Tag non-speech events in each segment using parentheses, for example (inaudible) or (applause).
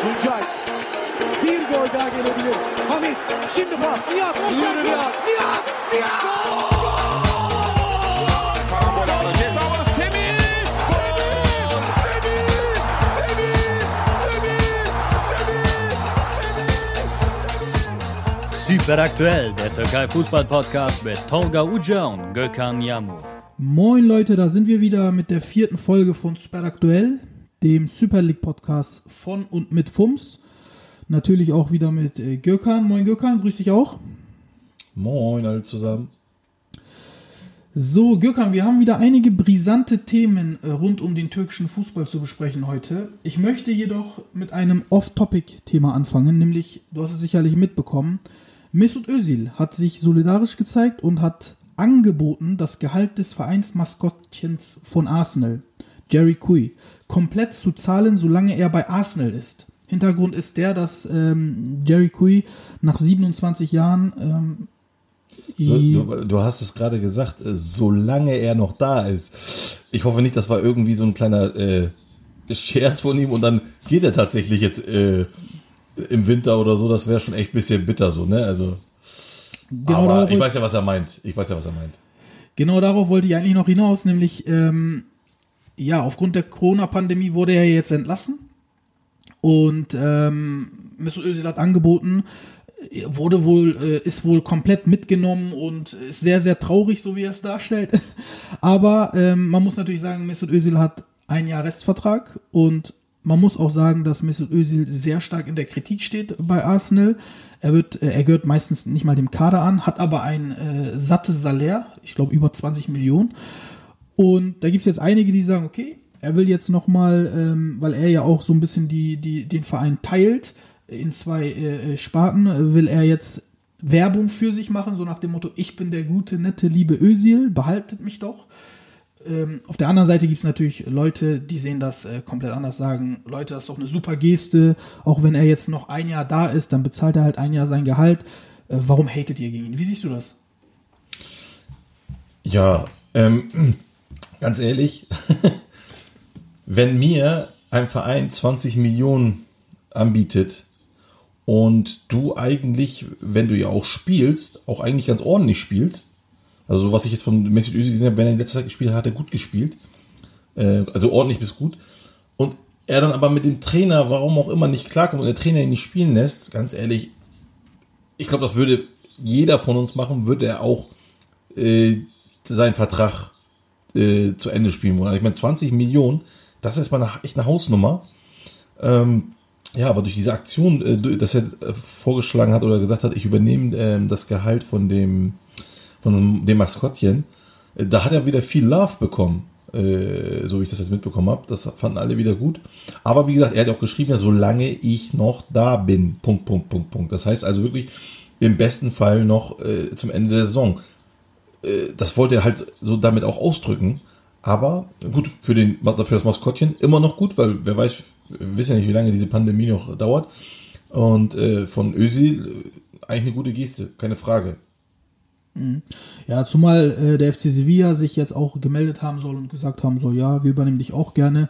Tuncay. Bir gol daha gelebilir. Hamit. Şimdi pas. Nihat. Offside yok. Nihat. Nihat. Karambol aldı. Ceza alanı Semih. Gol! Semih! Semih! Semih! Semih! Semih! Super aktuell, der Türkei Fußball Podcast mit Tolga Uca und Gökhan Yamur. Moin Leute, da sind wir wieder mit der vierten Folge von Super Aktuell, dem Super League Podcast von und mit FUMS. Natürlich auch wieder mit äh, Gökhan. Moin Gökhan, grüß dich auch. Moin alle zusammen. So, Gökhan, wir haben wieder einige brisante Themen äh, rund um den türkischen Fußball zu besprechen heute. Ich möchte jedoch mit einem Off-Topic-Thema anfangen, nämlich, du hast es sicherlich mitbekommen, Mesut Özil hat sich solidarisch gezeigt und hat angeboten, das Gehalt des Vereinsmaskottchens von Arsenal, Jerry Kui, komplett zu zahlen, solange er bei Arsenal ist. Hintergrund ist der, dass ähm, Jerry Kui nach 27 Jahren ähm, So, du, du hast es gerade gesagt, äh, solange er noch da ist. Ich hoffe nicht, das war irgendwie so ein kleiner äh, Scherz von ihm und dann geht er tatsächlich jetzt äh, im Winter oder so. Das wäre schon echt ein bisschen bitter so, ne? Also, genau aber ich weiß ja, was er meint. Ich weiß ja, was er meint. Genau darauf wollte ich eigentlich noch hinaus, nämlich ähm, ja, aufgrund der Corona-Pandemie wurde er jetzt entlassen und ähm, Mesut Özil hat angeboten, äh, wurde wohl, äh, ist wohl komplett mitgenommen und ist sehr, sehr traurig, so wie er es darstellt. (laughs) Aber ähm, man muss natürlich sagen, Mesut Özil hat ein Jahr Restvertrag und man muss auch sagen, dass Mesut Özil sehr stark in der Kritik steht bei Arsenal. Er wird, äh, er gehört meistens nicht mal dem Kader an, hat aber ein äh, sattes Salär, ich glaube über 20 Millionen. Und da gibt es jetzt einige, die sagen, okay, er will jetzt nochmal, ähm, weil er ja auch so ein bisschen die, die, den Verein teilt, in zwei äh, äh, Sparten, äh, will er jetzt Werbung für sich machen, so nach dem Motto, ich bin der gute, nette, liebe Özil, behaltet mich doch. Ähm, auf der anderen Seite gibt es natürlich Leute, die sehen das äh, komplett anders, sagen, Leute, das ist doch eine super Geste, auch wenn er jetzt noch ein Jahr da ist, dann bezahlt er halt ein Jahr sein Gehalt. Äh, warum hatet ihr gegen ihn? Wie siehst du das? Ja, ähm, ganz ehrlich, (laughs) wenn mir ein Verein 20 Millionen anbietet und du eigentlich, wenn du ja auch spielst, auch eigentlich ganz ordentlich spielst, also so was ich jetzt von Mesut Özil gesehen habe, wenn er in letzter Zeit gespielt hat, hat er gut gespielt, äh, also ordentlich bis gut. Und er dann aber mit dem Trainer, warum auch immer, nicht klarkommt und der Trainer ihn nicht spielen lässt, ganz ehrlich, ich glaube, das würde jeder von uns machen, würde er auch äh, seinen Vertrag äh, zu Ende spielen wollen. Also ich meine, 20 Millionen, das ist mal eine, echt eine Hausnummer. Ähm, ja, aber durch diese Aktion, äh, dass er äh, vorgeschlagen hat oder gesagt hat, ich übernehme ähm, das Gehalt von dem von dem Maskottchen, äh, da hat er wieder viel Love bekommen, äh, so wie ich das jetzt mitbekommen habe. Das fanden alle wieder gut. Aber wie gesagt, er hat auch geschrieben, ja, solange ich noch da bin. Punkt, Punkt, Punkt, Punkt. Das heißt also wirklich im besten Fall noch äh, zum Ende der Saison das wollte er halt so damit auch ausdrücken. Aber gut, für, den, für das Maskottchen immer noch gut, weil wer weiß, wir wissen ja nicht, wie lange diese Pandemie noch dauert. Und äh, von Özil äh, eigentlich eine gute Geste, keine Frage. Ja, zumal äh, der FC Sevilla sich jetzt auch gemeldet haben soll und gesagt haben soll, ja, wir übernehmen dich auch gerne.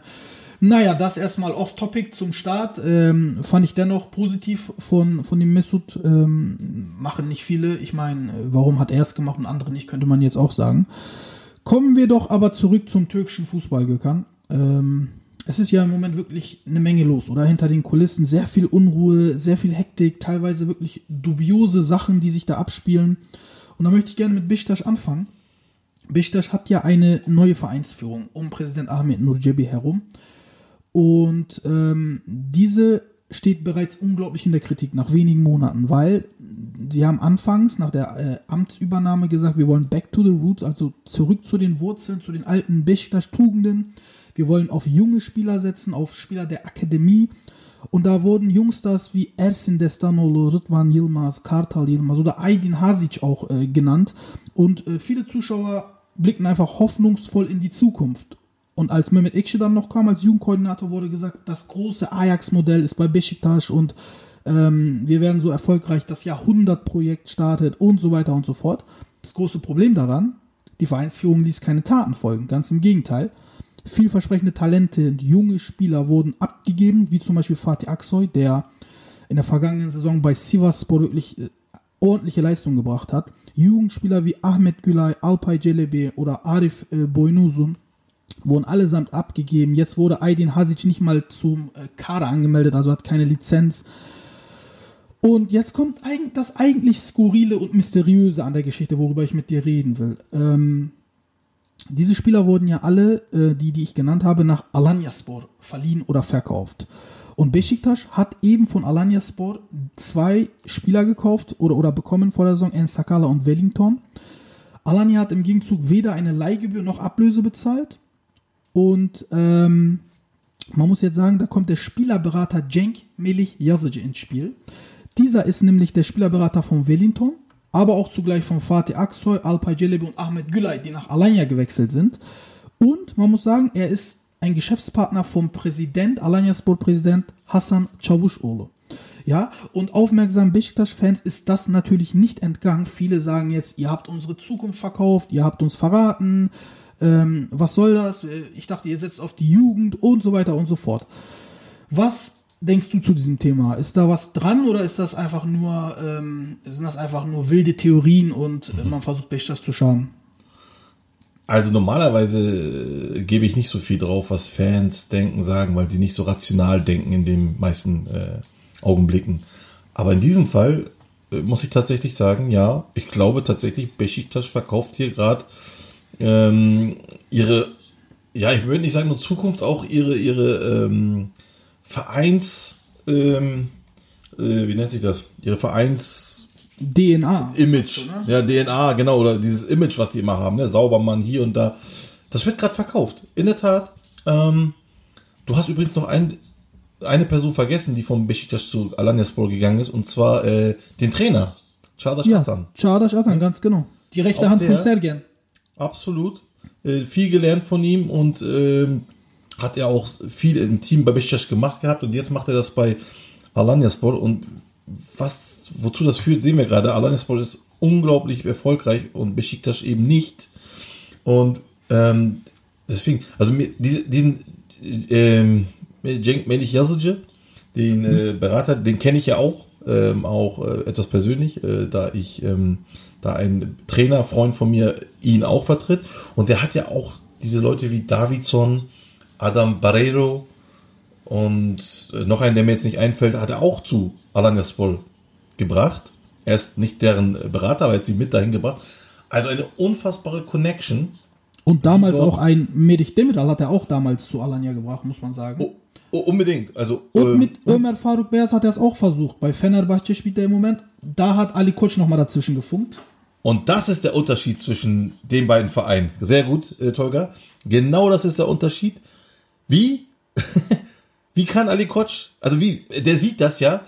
Naja, das erstmal off-topic zum Start. Ähm, fand ich dennoch positiv von, von dem Mesut. Ähm, machen nicht viele. Ich meine, warum hat er es gemacht und andere nicht, könnte man jetzt auch sagen. Kommen wir doch aber zurück zum türkischen Fußball, Gökhan. Ähm, es ist ja im Moment wirklich eine Menge los, oder? Hinter den Kulissen sehr viel Unruhe, sehr viel Hektik, teilweise wirklich dubiose Sachen, die sich da abspielen. Und da möchte ich gerne mit Bishtash anfangen. Bishtash hat ja eine neue Vereinsführung um Präsident Ahmed Nurjebi herum. Und ähm, diese steht bereits unglaublich in der Kritik nach wenigen Monaten, weil sie haben anfangs nach der äh, Amtsübernahme gesagt, wir wollen back to the roots, also zurück zu den Wurzeln, zu den alten Besiktas-Tugenden. Wir wollen auf junge Spieler setzen, auf Spieler der Akademie. Und da wurden Jungstars wie Ersin Destanoglu, Rıdvan Yilmaz, Kartal Yilmaz oder Aydin Hasic auch äh, genannt. Und äh, viele Zuschauer blickten einfach hoffnungsvoll in die Zukunft. Und als Mehmet Ekşi dann noch kam als Jugendkoordinator, wurde gesagt, das große Ajax-Modell ist bei Besiktas und ähm, wir werden so erfolgreich, das Jahrhundertprojekt startet und so weiter und so fort. Das große Problem daran, die Vereinsführung ließ keine Taten folgen, ganz im Gegenteil. vielversprechende Talente, junge Spieler wurden abgegeben, wie zum Beispiel Fatih Aksoy, der in der vergangenen Saison bei Sivasspor wirklich äh, ordentliche Leistung gebracht hat. Jugendspieler wie Ahmed Gülay, Alpay Celebi oder Arif äh, wurden allesamt abgegeben. Jetzt wurde Aydin Hasic nicht mal zum äh, Kader angemeldet, also hat keine Lizenz. Und jetzt kommt das eigentlich Skurrile und Mysteriöse an der Geschichte, worüber ich mit dir reden will. Ähm, diese Spieler wurden ja alle, äh, die, die ich genannt habe, nach Alanyaspor verliehen oder verkauft. Und Besiktas hat eben von Alanyaspor zwei Spieler gekauft oder, oder bekommen vor der Saison, Ensakala und Wellington. Alanya hat im Gegenzug weder eine Leihgebühr noch Ablöse bezahlt. Und ähm, man muss jetzt sagen, da kommt der Spielerberater Cenk Melih Yazıcı ins Spiel. Dieser ist nämlich der Spielerberater von Wellington, aber auch zugleich von Fatih Aksoy, Alpay Celebi und Ahmed Gülay, die nach Alanya gewechselt sind. Und man muss sagen, er ist ein Geschäftspartner vom Präsident, Alanyaspor-Präsident Hassan Çavuşoğlu. Ja, und aufmerksamen Besiktas-Fans ist das natürlich nicht entgangen. Viele sagen jetzt, ihr habt unsere Zukunft verkauft, ihr habt uns verraten, ähm, was soll das? Ich dachte, ihr setzt auf die Jugend und so weiter und so fort. Was denkst du zu diesem Thema? Ist da was dran oder ist das einfach nur, ähm, sind das einfach nur wilde Theorien und äh, man versucht Besiktas zu schaden? Also normalerweise äh, gebe ich nicht so viel drauf, was Fans denken, sagen, weil die nicht so rational denken in den meisten äh, Augenblicken. Aber in diesem Fall äh, muss ich tatsächlich sagen, ja, ich glaube tatsächlich, Besiktas verkauft hier gerade ähm, ihre, ja, ich würde nicht sagen nur Zukunft, auch ihre, ihre ähm, Vereins, ähm, äh, wie nennt sich das? Ihre Vereins, DNA. Image. Ja, DNA, genau, oder dieses Image, was die immer haben, ne? Saubermann hier und da. Das wird gerade verkauft. In der Tat. Ähm, du hast übrigens noch ein, eine Person vergessen, die vom Besiktas zu Alanyaspor gegangen ist, und zwar äh, den Trainer. Çağdaş Ja, Atan. Çağdaş Atan, ganz genau. Die rechte Auch Hand von der- Sergen. Absolut. Äh, viel gelernt von ihm und ähm, hat ja auch viel im Team bei Besiktas gemacht gehabt und jetzt macht er das bei Alanyaspor und was, wozu das führt, sehen wir gerade. Alanyaspor ist unglaublich erfolgreich und Besiktas eben nicht. Und ähm, deswegen, also mir, diese, diesen ähm, Melih Yazıcı, den äh, Berater, den kenne ich ja auch, ähm, auch äh, etwas persönlich, äh, da ich, ähm, da ein Trainer, Freund von mir ihn auch vertritt. Und der hat ja auch diese Leute wie Davidson, Adam Barreiro und äh, noch einen, der mir jetzt nicht einfällt, hat er auch zu Alanyaspor gebracht. Er ist nicht deren Berater, aber er hat sie mit dahin gebracht. Also eine unfassbare Connection. Und damals auch ein Medich Demiral hat er auch damals zu Alanya gebracht, muss man sagen. Oh, oh, unbedingt. Also Und ähm, mit Ömer Faruk Beyaz hat er es auch versucht. Bei Fenerbahce spielt er im Moment. Da hat Ali Koç nochmal dazwischen gefunkt. Und das ist der Unterschied zwischen den beiden Vereinen. Sehr gut, äh, Tolga. Genau das ist der Unterschied. Wie, (laughs) wie kann Ali Koç, also wie, der sieht das ja.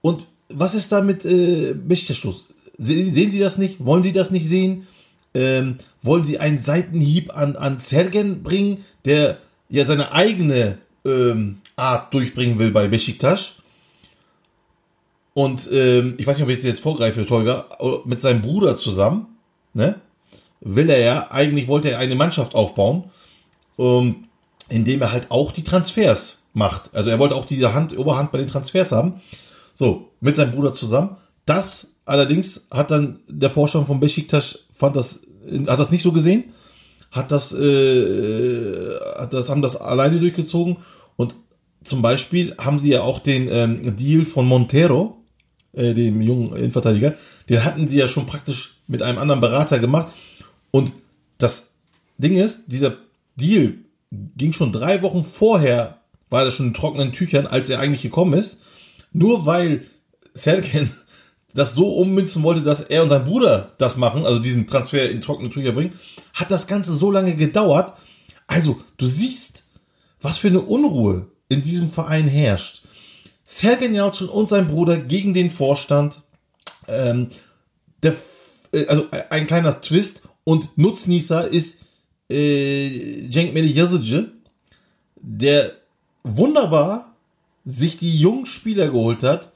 Und was ist da mit äh, Besiktas? Sehen, sehen Sie das nicht? Wollen Sie das nicht sehen? Ähm, wollen Sie einen Seitenhieb an, an Sergen bringen, der ja seine eigene ähm, Art durchbringen will bei Besiktas? Und ähm, ich weiß nicht, ob ich jetzt, vorgreife, Tolga, mit seinem Bruder zusammen, ne? Will er ja, eigentlich wollte er eine Mannschaft aufbauen, ähm, indem er halt auch die Transfers macht. Also er wollte auch diese Hand, Oberhand bei den Transfers haben. So, mit seinem Bruder zusammen. Das allerdings hat dann der Vorstand von Besiktas fand das, hat das nicht so gesehen, hat das, äh, hat das, haben das alleine durchgezogen und zum Beispiel haben sie ja auch den ähm, Deal von Montero, äh, dem jungen Innenverteidiger, den hatten sie ja schon praktisch mit einem anderen Berater gemacht. Und das Ding ist, dieser Deal ging schon drei Wochen vorher, war das schon in trockenen Tüchern, als er eigentlich gekommen ist. Nur weil Sergen (laughs) das so ummünzen wollte, dass er und sein Bruder das machen, also diesen Transfer in trockene Tücher bringen, hat das Ganze so lange gedauert. Also, du siehst, was für eine Unruhe in diesem Verein herrscht. Sergen Yalcin und sein Bruder gegen den Vorstand. Ähm, der, äh, also ein kleiner Twist und Nutznießer ist äh, Cenk Melih Yazıcı, der wunderbar sich die jungen Spieler geholt hat,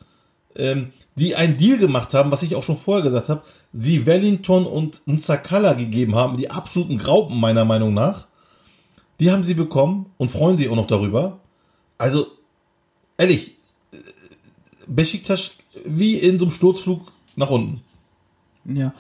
ähm, die einen Deal gemacht haben, was ich auch schon vorher gesagt habe, sie Wellington und Nsakala gegeben haben, die absoluten Graupen meiner Meinung nach, Die haben sie bekommen und freuen sich auch noch darüber. Also, ehrlich, äh, Besiktas wie in so einem Sturzflug nach unten. Ja.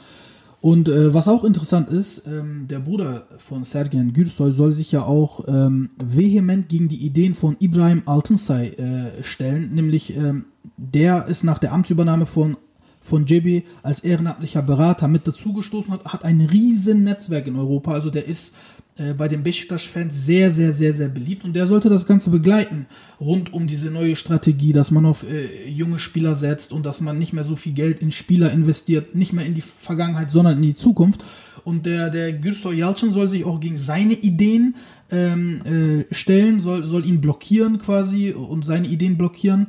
Und äh, was auch interessant ist, ähm, der Bruder von Sergen Gürsoy soll sich ja auch ähm, vehement gegen die Ideen von Ibrahim Altınsay äh, stellen, nämlich ähm, der ist nach der Amtsübernahme von von JB als ehrenamtlicher Berater mit dazugestoßen hat, hat ein riesen Netzwerk in Europa, also der ist äh, bei den Besiktas-Fans sehr, sehr, sehr, sehr beliebt und der sollte das Ganze begleiten rund um diese neue Strategie, dass man auf äh, junge Spieler setzt und dass man nicht mehr so viel Geld in Spieler investiert, nicht mehr in die Vergangenheit, sondern in die Zukunft. Und der, der Gürsoy Yalcin soll sich auch gegen seine Ideen ähm, äh, stellen, soll, soll ihn blockieren quasi und seine Ideen blockieren.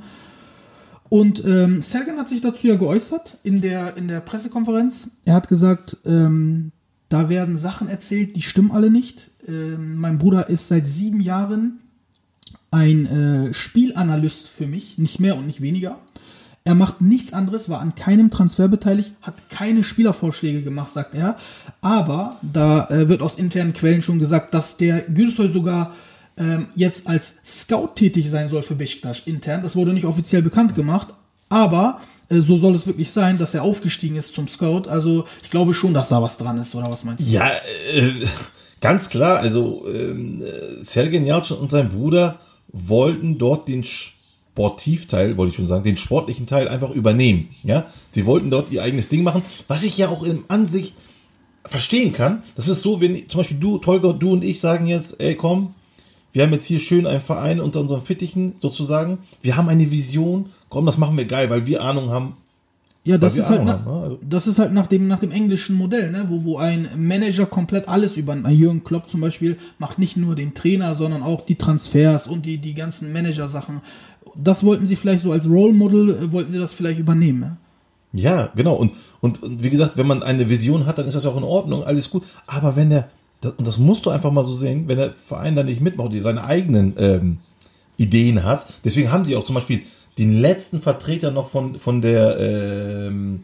Und ähm, Sergen hat sich dazu ja geäußert in der, in der Pressekonferenz. Er hat gesagt, ähm, da werden Sachen erzählt, die stimmen alle nicht. Ähm, mein Bruder ist seit sieben Jahren ein äh, Spielanalyst für mich, nicht mehr und nicht weniger. Er macht nichts anderes, war an keinem Transfer beteiligt, hat keine Spielervorschläge gemacht, sagt er. Aber da äh, wird aus internen Quellen schon gesagt, dass der Gülsoy sogar ähm, jetzt als Scout tätig sein soll für Besiktas intern. Das wurde nicht offiziell bekannt gemacht, aber äh, so soll es wirklich sein, dass er aufgestiegen ist zum Scout. Also ich glaube schon, dass da was dran ist, oder was meinst du? Ja, äh, ganz klar. Also äh, Sergen Yalcin und sein Bruder wollten dort den Sportivteil, wollte ich schon sagen, den sportlichen Teil einfach übernehmen. Ja, sie wollten dort ihr eigenes Ding machen, was ich ja auch in Ansicht verstehen kann. Das ist so, wenn zum Beispiel du, Tolga, du und ich sagen jetzt, ey komm, wir haben jetzt hier schön einen Verein unter unseren Fittichen sozusagen. Wir haben eine Vision. Komm, das machen wir geil, weil wir Ahnung haben. Ja, das ist, halt Ahnung nach, haben, ne? Also- das ist halt nach dem, nach dem englischen Modell, ne? wo, wo ein Manager komplett alles über ein Jürgen Klopp zum Beispiel macht nicht nur den Trainer, sondern auch die Transfers und die, die ganzen Manager-Sachen. Das wollten sie vielleicht so als Role Model, äh, wollten sie das vielleicht übernehmen. Ne? Ja, genau. Und, und, und wie gesagt, wenn man eine Vision hat, dann ist das ja auch in Ordnung, alles gut. Aber wenn der, das, und das musst du einfach mal so sehen, wenn der Verein da nicht mitmacht, die seine eigenen ähm, Ideen hat, deswegen haben sie auch zum Beispiel den letzten Vertreter noch von, von der ähm,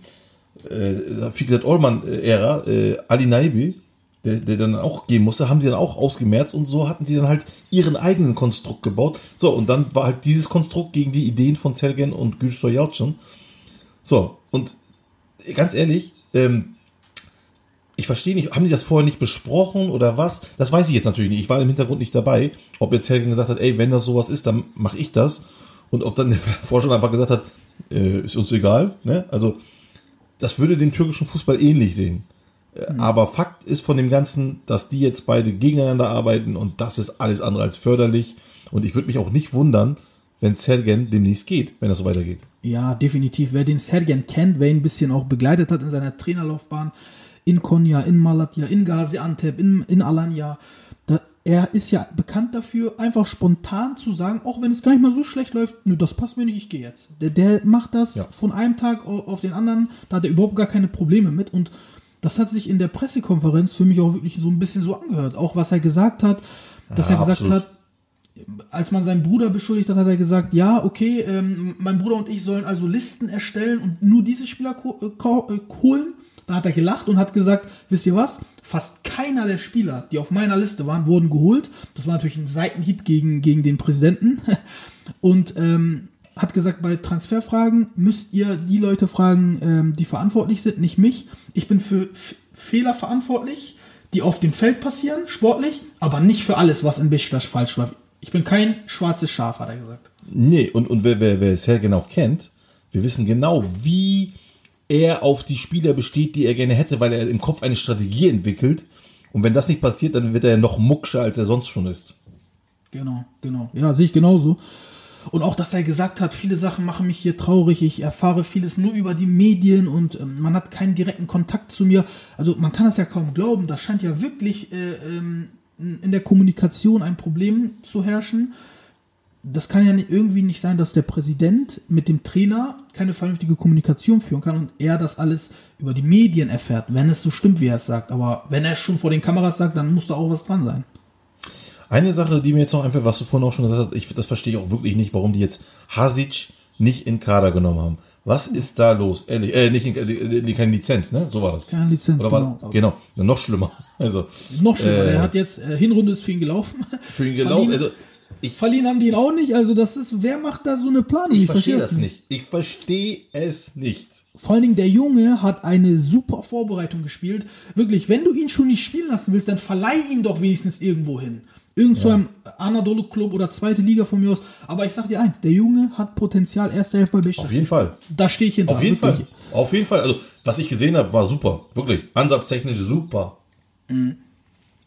äh, Fikret Orman-Ära, äh, Ali Naibi, der, der dann auch gehen musste, haben sie dann auch ausgemerzt und so hatten sie dann halt ihren eigenen Konstrukt gebaut. So, und dann war halt dieses Konstrukt gegen die Ideen von Sergen und Gülsoy Yalcin. So, und ganz ehrlich, ähm, ich verstehe nicht, haben die das vorher nicht besprochen oder was? Das weiß ich jetzt natürlich nicht. Ich war im Hintergrund nicht dabei, ob jetzt Helgen gesagt hat, ey, wenn das sowas ist, dann mache ich das. Und ob dann der Vorstand einfach gesagt hat, äh, ist uns egal. Ne? Also, das würde dem türkischen Fußball ähnlich sehen. Äh, Aber Fakt ist von dem Ganzen, dass die jetzt beide gegeneinander arbeiten und das ist alles andere als förderlich. Und ich würde mich auch nicht wundern, wenn Sergen demnächst geht, wenn das so weitergeht. Ja, definitiv. Wer den Sergen kennt, wer ihn ein bisschen auch begleitet hat in seiner Trainerlaufbahn, in Konya, in Malatya, in Gaziantep, in, in Alanya, er ist ja bekannt dafür, einfach spontan zu sagen, auch wenn es gar nicht mal so schlecht läuft, nö, das passt mir nicht, ich gehe jetzt. Der, der macht das Ja. von einem Tag au- auf den anderen, da hat er überhaupt gar keine Probleme mit und das hat sich in der Pressekonferenz für mich auch wirklich so ein bisschen so angehört. Auch was er gesagt hat, dass Ja, er gesagt absolut. hat, als man seinen Bruder beschuldigt hat, hat er gesagt, ja, okay, ähm, mein Bruder und ich sollen also Listen erstellen und nur diese Spieler äh, äh, holen. Da hat er gelacht und hat gesagt, wisst ihr was? Fast keiner der Spieler, die auf meiner Liste waren, wurden geholt. Das war natürlich ein Seitenhieb gegen, gegen den Präsidenten. (laughs) Und ähm, hat gesagt, bei Transferfragen müsst ihr die Leute fragen, ähm, die verantwortlich sind, nicht mich. Ich bin für F Fehler verantwortlich, die auf dem Feld passieren, sportlich, aber nicht für alles, was in Besiktas falsch läuft. Ich bin kein schwarzes Schaf, hat er gesagt. Nee, und, und wer, wer, wer Sergen auch kennt, wir wissen genau, wie er auf die Spieler besteht, die er gerne hätte, weil er im Kopf eine Strategie entwickelt. Und wenn das nicht passiert, dann wird er noch muckscher, als er sonst schon ist. Genau, genau. Ja, sehe ich genauso. Und auch, dass er gesagt hat, viele Sachen machen mich hier traurig, ich erfahre vieles nur über die Medien und ähm, man hat keinen direkten Kontakt zu mir. Also man kann das ja kaum glauben, da scheint ja wirklich äh, ähm, in der Kommunikation ein Problem zu herrschen. Das kann ja nicht, irgendwie nicht sein, dass der Präsident mit dem Trainer keine vernünftige Kommunikation führen kann und er das alles über die Medien erfährt, wenn es so stimmt, wie er es sagt. Aber wenn er es schon vor den Kameras sagt, dann muss da auch was dran sein. Eine Sache, die mir jetzt noch einfach, was du vorhin auch schon gesagt hast, ich, das verstehe ich auch wirklich nicht, warum die jetzt Hasic nicht in Kader genommen haben. Was ist da los? Ehrlich, äh, nicht in, äh, keine Lizenz, ne? So war das. Keine Lizenz, Oder war, genau. genau. Noch schlimmer. (laughs) Also, Noch schlimmer, Äh, er hat jetzt, äh, Hinrunde ist für ihn gelaufen. für ihn gelaufen, also, ich, Verliehen haben die ihn auch nicht, also das ist, wer macht da so eine Planung? ich verstehe versteh's das nicht. Ich verstehe es nicht. Vor allen Dingen der Junge hat eine super Vorbereitung gespielt. Wirklich, wenn du ihn schon nicht spielen lassen willst, dann verleih ihn doch wenigstens irgendwo hin. Irgend so einem Anadolu Club oder zweite Liga von mir aus. Aber ich sag dir eins, der Junge hat Potenzial, erster Elf bei Beşiktaş. Auf jeden Fall. Da stehe ich hinter. Auf jeden wirklich. Fall. Auf jeden Fall. Also, was ich gesehen habe, war super. Wirklich. Ansatztechnisch super.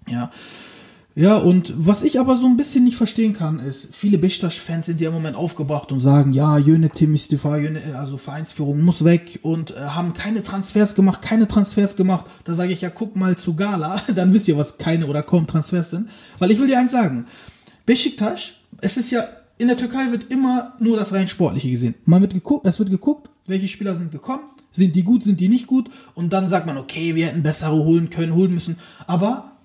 Ja. Ja, und was ich aber so ein bisschen nicht verstehen kann, ist, viele Beşiktaş-Fans sind ja im Moment aufgebracht und sagen, ja, Yönetim istifa, Yöne- also Vereinsführung muss weg und äh, haben keine Transfers gemacht, keine Transfers gemacht. Da sage ich ja, guck mal zu Gala, (laughs) dann wisst ihr, was keine oder kaum Transfers sind. Weil ich will dir eins sagen, Beşiktaş, es ist ja, in der Türkei wird immer nur das rein Sportliche gesehen. Man wird geguckt, es wird geguckt, welche Spieler sind gekommen, sind die gut, sind die nicht gut und dann sagt man, okay, wir hätten bessere holen können, holen müssen. Aber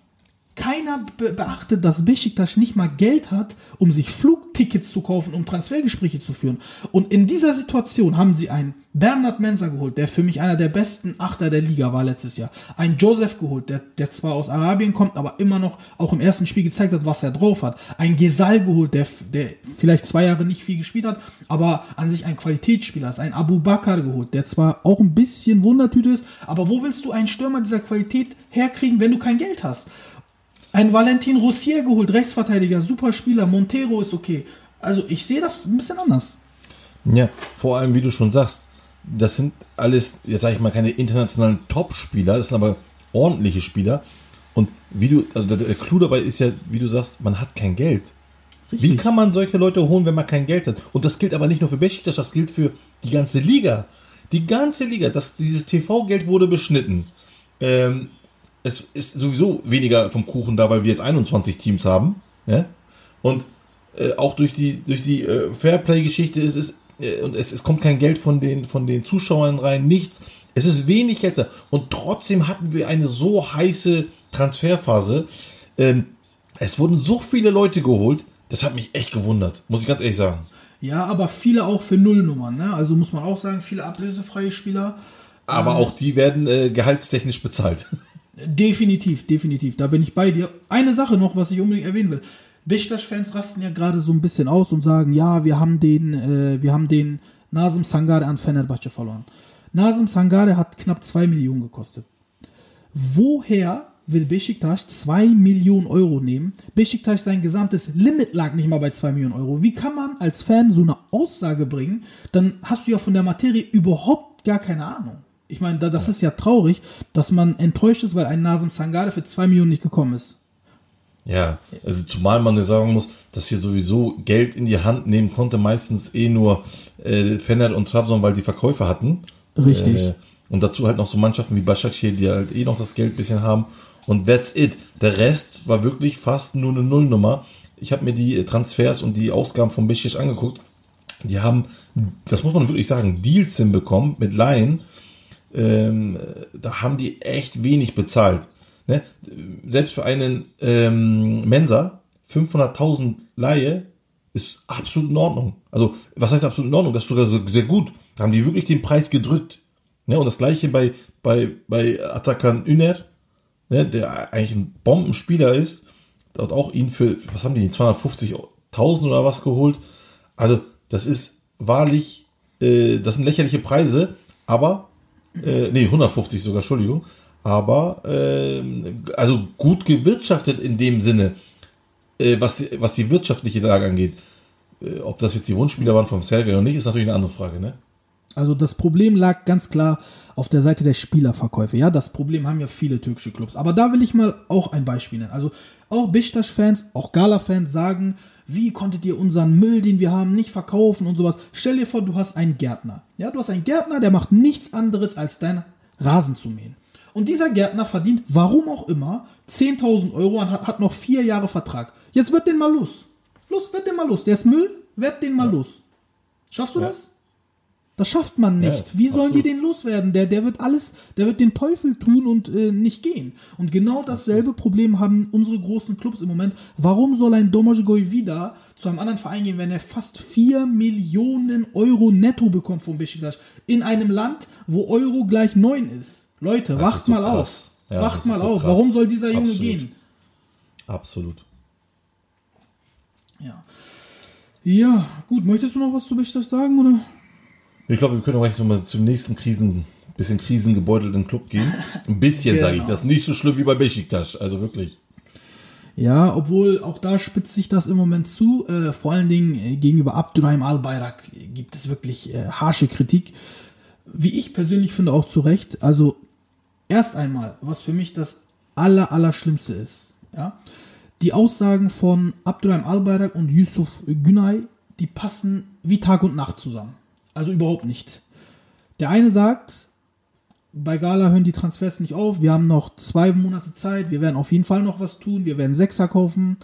keiner be beachtet, dass Besiktas nicht mal Geld hat, um sich Flugtickets zu kaufen, um Transfergespräche zu führen. Und in dieser Situation haben sie einen Bernhard Mensa geholt, der für mich einer der besten Achter der Liga war letztes Jahr. Einen Joseph geholt, der, der zwar aus Arabien kommt, aber immer noch auch im ersten Spiel gezeigt hat, was er drauf hat. Ein Gesal geholt, der, der vielleicht zwei Jahre nicht viel gespielt hat, aber an sich ein Qualitätsspieler ist. Ein Abu Bakr geholt, der zwar auch ein bisschen Wundertüte ist, aber wo willst du einen Stürmer dieser Qualität herkriegen, wenn du kein Geld hast? Ein Valentin Roussier geholt, Rechtsverteidiger, super Spieler, Montero ist okay. Also ich sehe das ein bisschen anders. Ja, vor allem, wie du schon sagst, das sind alles, jetzt sage ich mal, keine internationalen Top-Spieler, das sind aber ordentliche Spieler. Und wie du, also der, Clou dabei ist ja, wie du sagst, man hat kein Geld. Wie kann man solche Leute holen, wenn man kein Geld hat? Und das gilt aber nicht nur für Besiktas, das gilt für die ganze Liga. Die ganze Liga, das, dieses TV-Geld wurde beschnitten. Ähm, es ist sowieso weniger vom Kuchen da, weil wir jetzt 21 Teams haben. Ja? Und äh, auch durch die, durch die äh, Fairplay-Geschichte ist es, äh, und es, es kommt kein Geld von den, von den Zuschauern rein, nichts. Es ist wenig Geld da. Und trotzdem hatten wir eine so heiße Transferphase. Ähm, es wurden so viele Leute geholt, das hat mich echt gewundert, muss ich ganz ehrlich sagen. Ja, aber viele auch für Nullnummern, ne? Also muss man auch sagen, viele ablösefreie Spieler. Aber auch die werden äh, gehaltstechnisch bezahlt. (laughs) Definitiv, definitiv. Da bin ich bei dir. Eine Sache noch, was ich unbedingt erwähnen will. Beşiktaş-Fans rasten ja gerade so ein bisschen aus und sagen, ja, wir haben den, äh, wir haben den Nazım Sangare an Fenerbahce verloren. Nazım Sangare hat knapp 2 Millionen gekostet. Woher will Besiktas 2 Millionen Euro nehmen? Besiktas sein gesamtes Limit lag nicht mal bei 2 Millionen Euro. Wie kann man als Fan so eine Aussage bringen? Dann hast du ja von der Materie überhaupt gar keine Ahnung. Ich meine, da, das ist ja traurig, dass man enttäuscht ist, weil ein Nasem Sangare für 2 Millionen nicht gekommen ist. Ja, also zumal man ja sagen muss, dass hier sowieso Geld in die Hand nehmen konnte, meistens eh nur äh, Fener und Trabzon, weil die Verkäufe hatten. Richtig. Äh, und dazu halt noch so Mannschaften wie Başakşehir, die halt eh noch das Geld bisschen haben. Und that's it. Der Rest war wirklich fast nur eine Nullnummer. Ich habe mir die äh, Transfers und die Ausgaben von Beşiktaş angeguckt. Die haben, das muss man wirklich sagen, Deals hinbekommen mit Laien. Ähm, da haben die echt wenig bezahlt. Ne? Selbst für einen ähm, Mensa 500.000 Laie ist absolut in Ordnung. Also, was heißt absolut in Ordnung? Das ist sogar so sehr gut. Da haben die wirklich den Preis gedrückt. Ne? Und das gleiche bei, bei, bei Atakan Üner, ne? der eigentlich ein Bombenspieler ist. Dort auch ihn für, was haben die, 250.000 oder was geholt. Also, das ist wahrlich, äh, das sind lächerliche Preise, aber, äh, nee, 150 sogar, Entschuldigung. Aber, ähm, also gut gewirtschaftet in dem Sinne, äh, was, die, was die wirtschaftliche Lage angeht. Äh, ob das jetzt die Wunschspieler waren vom Sergei oder nicht, ist natürlich eine andere Frage, ne? Also das Problem lag ganz klar auf der Seite der Spielerverkäufe. Ja, das Problem haben ja viele türkische Clubs. Aber da will ich mal auch ein Beispiel nennen. Also auch Beşiktaş-Fans, auch Gala-Fans sagen, wie konntet ihr unseren Müll, den wir haben, nicht verkaufen und sowas. Stell dir vor, du hast einen Gärtner. Ja, du hast einen Gärtner, der macht nichts anderes, als deinen Rasen zu mähen. Und dieser Gärtner verdient, warum auch immer, 10.000 Euro und hat, hat noch vier Jahre Vertrag. Jetzt wird den mal los. Los, wird den mal los. Der ist Müll, wird den mal los. Schaffst du das? Das schafft man nicht. Ja, Wie sollen absolut. die den loswerden? Der, der wird alles, der wird den Teufel tun und äh, nicht gehen. Und genau dasselbe Problem haben unsere großen Clubs im Moment. Warum soll ein Domagoj wieder zu einem anderen Verein gehen, wenn er fast 4 Millionen Euro netto bekommt von Besiktas? In einem Land, wo Euro gleich 9 ist. Leute, Das wacht so mal krass. auf. Ja, wacht mal so auf. krass. Warum soll dieser Junge Absolut. gehen? Absolut. Ja. Ja, gut. Möchtest du noch was zu Besiktas sagen, oder? Ich glaube, wir können auch gleich noch mal zum nächsten Krisen, bisschen krisengebeutelten Club gehen. Ein bisschen, sage ich. Genau. Das ist nicht so schlimm wie bei Besiktas. Also wirklich. Ja, obwohl auch da spitzt sich das im Moment zu. Äh, vor allen Dingen äh, gegenüber Abdurrahim Al-Bayrak gibt es wirklich äh, harsche Kritik. Wie ich persönlich finde, auch zu Recht. Also erst einmal, was für mich das aller, aller Schlimmste ist. Ja? Die Aussagen von Abdurrahim Al-Bayrak und Yusuf Günay, die passen wie Tag und Nacht zusammen. Also überhaupt nicht. Der eine sagt, bei Gala hören die Transfers nicht auf. Wir haben noch zwei Monate Zeit. Wir werden auf jeden Fall noch was tun. Wir werden Sechser kaufen.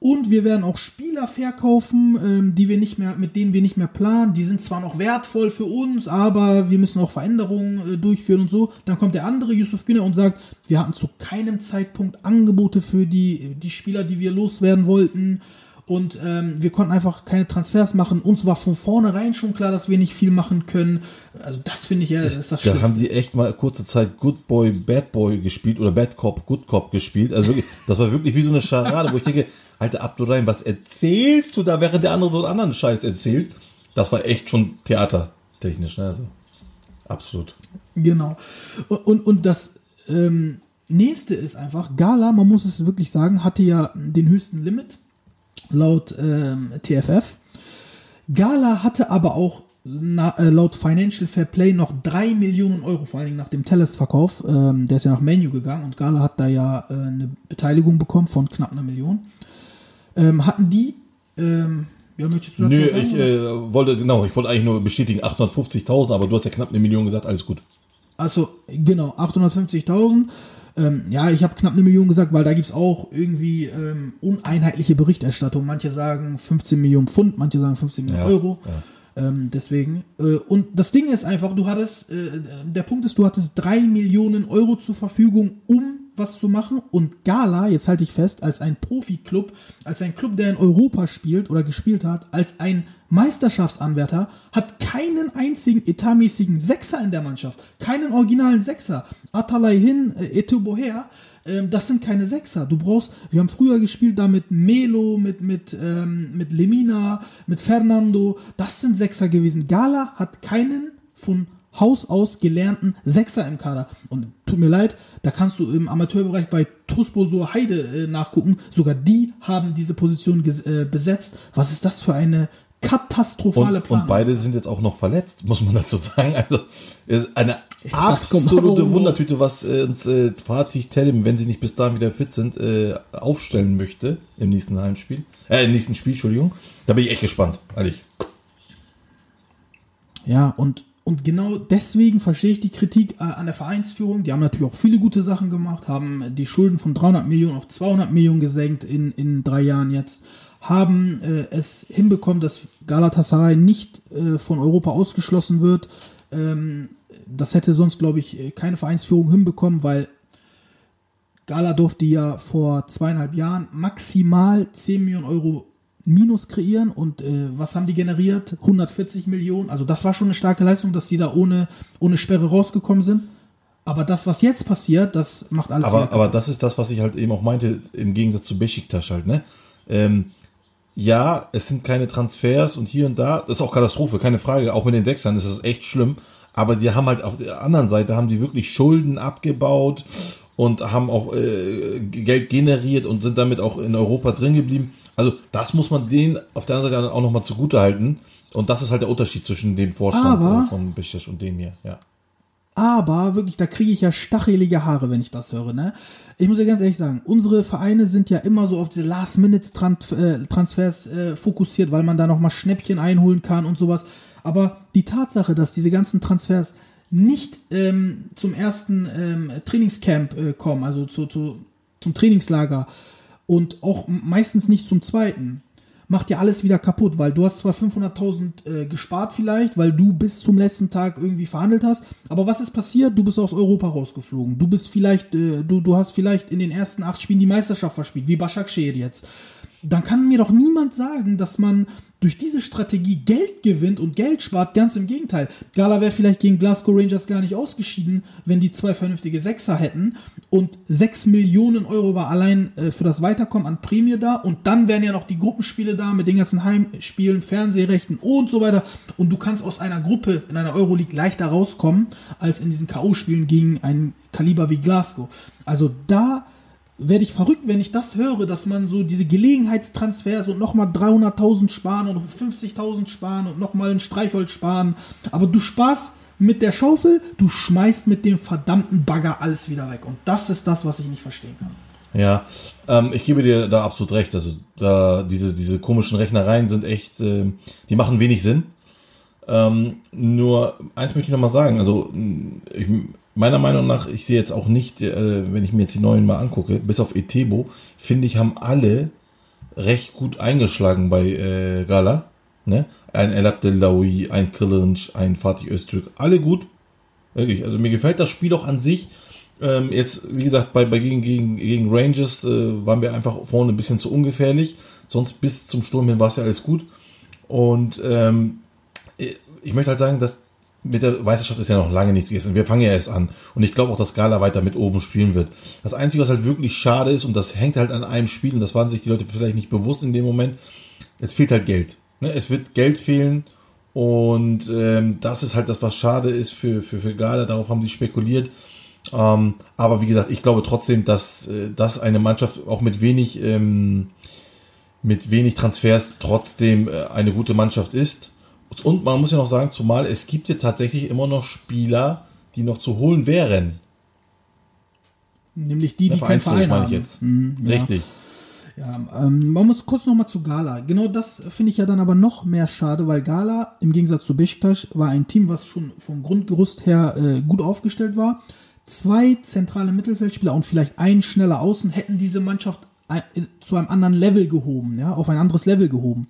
Und wir werden auch Spieler verkaufen, ähm, die wir nicht mehr, mit denen wir nicht mehr planen. Die sind zwar noch wertvoll für uns, aber wir müssen auch Veränderungen äh, durchführen und so. Dann kommt der andere Yusuf Güner und sagt, wir hatten zu keinem Zeitpunkt Angebote für die, die Spieler, die wir loswerden wollten. Und ähm, wir konnten einfach keine Transfers machen. Uns war von vornherein schon klar, dass wir nicht viel machen können. Also das finde ich ja, das ist das Da haben Schlimmste. die echt mal kurze Zeit Good Boy, Bad Boy gespielt oder Bad Cop, Good Cop gespielt. Also wirklich, (laughs) das war wirklich wie so eine Scharade, wo ich denke, Alter Abdurrahim, was erzählst du da, während der andere so einen anderen Scheiß erzählt? Das war echt schon theatertechnisch, ne? Also, absolut. Genau. Und, und, und das ähm, nächste ist einfach, Gala, man muss es wirklich sagen, hatte ja den höchsten Limit laut ähm, TFF. Gala hatte aber auch na, äh, laut Financial Fair Play noch 3 Millionen Euro, vor allen Dingen nach dem Tellest-Verkauf. Ähm, der ist ja nach Menu gegangen und Gala hat da ja äh, eine Beteiligung bekommen von knapp einer Million. Ähm, hatten die, ähm, ja, möchtest du dazu Nö, sagen, ich äh, wollte, genau, ich wollte eigentlich nur bestätigen, 850.000, aber du hast ja knapp eine Million gesagt, alles gut. Also, genau, 850.000. Ähm, ja, ich habe knapp eine Million gesagt, weil da gibt's auch irgendwie ähm, uneinheitliche Berichterstattung. Manche sagen 15 Millionen Pfund, manche sagen 15 Millionen Ja, Euro. Ähm, deswegen. Äh, und das Ding ist einfach, du hattest, äh, der Punkt ist, du hattest drei Millionen Euro zur Verfügung, um was zu machen. Und Gala, jetzt halte ich fest, als ein Profi-Club, als ein Club, der in Europa spielt oder gespielt hat, als ein Meisterschaftsanwärter, hat keinen einzigen etatmäßigen Sechser in der Mannschaft. Keinen originalen Sechser. Atalay hin, äh, Etubo her. Ähm, das sind keine Sechser. Du brauchst, wir haben früher gespielt da mit Melo, mit, mit, ähm, mit Lemina, mit Fernando. Das sind Sechser gewesen. Gala hat keinen von Haus aus gelernten Sechser im Kader. Und tut mir leid, da kannst du im Amateurbereich bei Trusposur Heide äh, nachgucken. Sogar die haben diese Position äh, besetzt. Was ist das für eine katastrophale Und, Planung? und beide sind jetzt auch noch verletzt, muss man dazu sagen. Also äh, eine absolute. Wundertüte, was äh, uns äh, Fatih Terim, wenn sie nicht bis dahin wieder fit sind, äh, aufstellen möchte im nächsten Heimspiel. Äh, im nächsten Spiel, Entschuldigung. Da bin ich echt gespannt, ehrlich. Ja, und, und genau deswegen verstehe ich die Kritik äh, an der Vereinsführung. Die haben natürlich auch viele gute Sachen gemacht, haben die Schulden von 300 Millionen auf 200 Millionen gesenkt in, in drei Jahren jetzt, haben äh, es hinbekommen, dass Galatasaray nicht äh, von Europa ausgeschlossen wird. Ähm, das hätte sonst, glaube ich, äh, keine Vereinsführung hinbekommen, weil Gala durfte ja vor zweieinhalb Jahren maximal 10 Millionen Euro Minus kreieren und äh, was haben die generiert? 140 Millionen. Also das war schon eine starke Leistung, dass die da ohne, ohne Sperre rausgekommen sind. Aber das, was jetzt passiert, das macht alles Aber, aber das ist das, was ich halt eben auch meinte, im Gegensatz zu Besiktas halt, ne? Ähm, ja, es sind keine Transfers und hier und da, das ist auch Katastrophe, keine Frage, auch mit den Sechsern ist das echt schlimm, aber sie haben halt auf der anderen Seite, haben die wirklich Schulden abgebaut und haben auch äh, Geld generiert und sind damit auch in Europa drin geblieben. Also das muss man denen auf der anderen Seite auch nochmal zugute halten und das ist halt der Unterschied zwischen dem Vorstand Aber- äh, von Besiktas und dem hier, ja. Aber wirklich, da kriege ich ja stachelige Haare, wenn ich das höre. Ne? Ich muss ja ganz ehrlich sagen, unsere Vereine sind ja immer so auf diese Last-Minute-Transfers äh, fokussiert, weil man da nochmal Schnäppchen einholen kann und sowas. Aber die Tatsache, dass diese ganzen Transfers nicht ähm, zum ersten ähm, Trainingscamp äh, kommen, also zu, zu, zum Trainingslager und auch meistens nicht zum zweiten macht ja alles wieder kaputt, weil du hast zwar 500.000 äh, gespart vielleicht, weil du bis zum letzten Tag irgendwie verhandelt hast, aber was ist passiert? Du bist aus Europa rausgeflogen. Du bist vielleicht, äh, du, du hast vielleicht in den ersten acht Spielen die Meisterschaft verspielt, wie Başakşehir jetzt. Dann kann mir doch niemand sagen, dass man durch diese Strategie Geld gewinnt und Geld spart. Ganz im Gegenteil. Gala wäre vielleicht gegen Glasgow Rangers gar nicht ausgeschieden, wenn die zwei vernünftige Sechser hätten. Und 6 Millionen Euro war allein äh, für das Weiterkommen an Prämie da. Und dann wären ja noch die Gruppenspiele da mit den ganzen Heimspielen, Fernsehrechten und so weiter. Und du kannst aus einer Gruppe in einer Euroleague leichter rauskommen, als in diesen K.O.-Spielen gegen ein Kaliber wie Glasgow. Also da werde ich verrückt, wenn ich das höre, dass man so diese Gelegenheitstransfers und nochmal 300.000 sparen und 50.000 sparen und nochmal ein Streichholz sparen. Aber du sparst mit der Schaufel, du schmeißt mit dem verdammten Bagger alles wieder weg. Und das ist das, was ich nicht verstehen kann. Ja, ähm, ich gebe dir da absolut recht. Also da diese diese komischen Rechnereien sind echt, äh, die machen wenig Sinn. Ähm, nur eins möchte ich noch mal sagen. Also ich, meiner Meinung nach, ich sehe jetzt auch nicht, äh, wenn ich mir jetzt die neuen mal angucke, bis auf Etebo, finde ich, haben alle recht gut eingeschlagen bei äh, Gala. Ne? Ein El Abdellaoui, ein Killinch, ein Fatih Öztürk, alle gut. Wirklich, also mir gefällt das Spiel auch an sich. Ähm, jetzt, wie gesagt, bei, bei gegen, gegen, gegen Rangers äh, waren wir einfach vorne ein bisschen zu ungefährlich. Sonst bis zum Sturm hin war es ja alles gut. Und ähm, ich möchte halt sagen, dass mit der Meisterschaft ist ja noch lange nichts gegessen. Wir fangen ja erst an. Und ich glaube auch, dass Gala weiter mit oben spielen wird. Das Einzige, was halt wirklich schade ist, und das hängt halt an einem Spiel, und das waren sich die Leute vielleicht nicht bewusst in dem Moment, es fehlt halt Geld. Ne? Es wird Geld fehlen. Und ähm, das ist halt das, was schade ist für, für, für Gala. Darauf haben sie spekuliert. Ähm, aber wie gesagt, ich glaube trotzdem, dass, äh, dass eine Mannschaft auch mit wenig, ähm, mit wenig Transfers trotzdem äh, eine gute Mannschaft ist. Und man muss ja noch sagen, zumal es gibt ja tatsächlich immer noch Spieler, die noch zu holen wären. Nämlich die, die keinen Verein meine ich jetzt. Mhm, ja. Richtig. Ja, ähm, man muss kurz nochmal zu Gala. Genau das finde ich ja dann aber noch mehr schade, weil Gala im Gegensatz zu Besiktas war ein Team, was schon vom Grundgerüst her äh, gut aufgestellt war. Zwei zentrale Mittelfeldspieler und vielleicht ein schneller Außen hätten diese Mannschaft zu einem anderen Level gehoben, ja, auf ein anderes Level gehoben.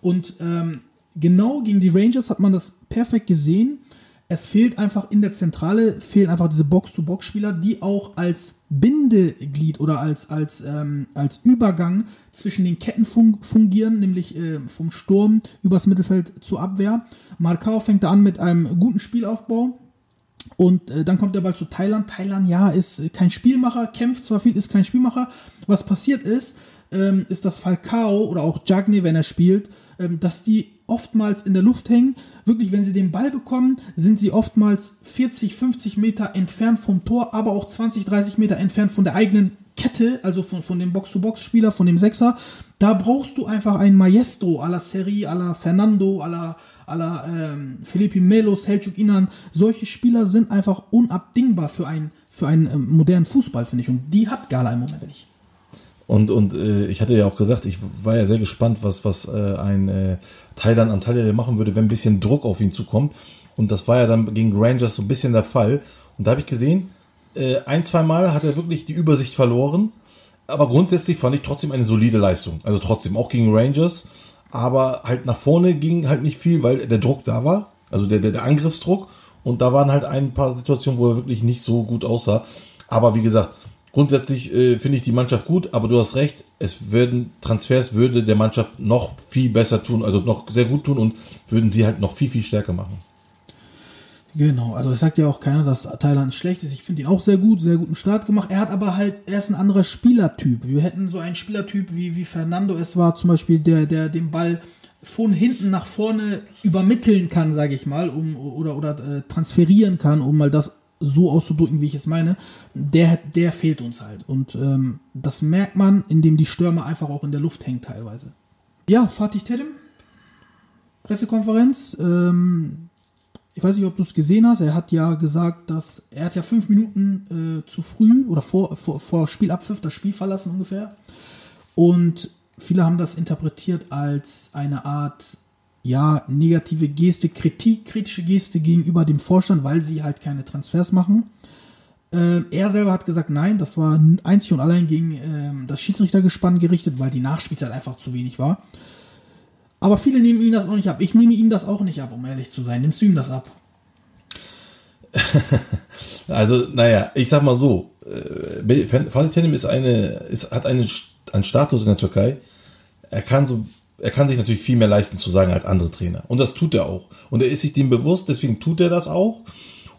Und ähm, genau gegen die Rangers hat man das perfekt gesehen. Es fehlt einfach in der Zentrale, fehlen einfach diese Box-to-Box-Spieler, die auch als Bindeglied oder als, als, ähm, als Übergang zwischen den Ketten fun fungieren, nämlich äh, vom Sturm übers Mittelfeld zur Abwehr. Markau fängt da an mit einem guten Spielaufbau. Und äh, dann kommt der Ball zu Thailand. Thailand, ja, ist kein Spielmacher, kämpft zwar viel, ist kein Spielmacher. Was passiert ist, ähm, ist, dass Falcao oder auch Jagne, wenn er spielt, ähm, dass die oftmals in der Luft hängen. Wirklich, wenn sie den Ball bekommen, sind sie oftmals 40, 50 Meter entfernt vom Tor, aber auch 20, 30 Meter entfernt von der eigenen Kette, also von, von dem Box-to-Box-Spieler, von dem Sechser. Da brauchst du einfach einen Maestro à la Serie, à la Fernando, à la, à la ähm, Felipe Melo, Selçuk Inan. Solche Spieler sind einfach unabdingbar für, ein, für einen ähm, modernen Fußball, finde ich. Und die hat Gala im Moment nicht. Und, und äh, ich hatte ja auch gesagt, ich war ja sehr gespannt, was, was äh, ein äh, Thailand Antalya machen würde, wenn ein bisschen Druck auf ihn zukommt. Und das war ja dann gegen Rangers so ein bisschen der Fall. Und da habe ich gesehen, äh, ein, zwei Mal hat er wirklich die Übersicht verloren. Aber grundsätzlich fand ich trotzdem eine solide Leistung. Also trotzdem, auch gegen Rangers. Aber halt nach vorne ging halt nicht viel, weil der Druck da war. Also der, der, der Angriffsdruck. Und da waren halt ein paar Situationen, wo er wirklich nicht so gut aussah. Aber wie gesagt, Grundsätzlich äh, finde ich die Mannschaft gut, aber du hast recht, es würden Transfers würde der Mannschaft noch viel besser tun, also noch sehr gut tun und würden sie halt noch viel, viel stärker machen. Genau, also es sagt ja auch keiner, dass Thailand schlecht ist. Ich finde ihn auch sehr gut, sehr guten Start gemacht. Er hat aber halt, er ist ein anderer Spielertyp. Wir hätten so einen Spielertyp wie, wie Fernando es war, zum Beispiel, der, der den Ball von hinten nach vorne übermitteln kann, sage ich mal, um oder, oder äh, transferieren kann, um mal das so auszudrücken, wie ich es meine, der, der fehlt uns halt. Und ähm, das merkt man, indem die Stürmer einfach auch in der Luft hängen teilweise. Ja, Fatih Terim, Pressekonferenz. Ähm, ich weiß nicht, ob du es gesehen hast. Er hat ja gesagt, dass er hat ja fünf Minuten äh, zu früh oder vor, vor, vor Spielabpfiff das Spiel verlassen ungefähr. Und viele haben das interpretiert als eine Art ja, negative Geste, Kritik, kritische Geste gegenüber dem Vorstand, weil sie halt keine Transfers machen. Äh, er selber hat gesagt, nein, das war einzig und allein gegen äh, das Schiedsrichtergespann gerichtet, weil die Nachspielzeit einfach zu wenig war. Aber viele nehmen ihm das auch nicht ab. Ich nehme ihm das auch nicht ab, um ehrlich zu sein. Nimmst du ihm das ab? (laughs) Also, naja, ich sag mal so, äh, Fatih Terim ist eine, ist, hat einen, einen Status in der Türkei. Er kann so, er kann sich natürlich viel mehr leisten zu sagen als andere Trainer. Und das tut er auch. Und er ist sich dem bewusst, deswegen tut er das auch.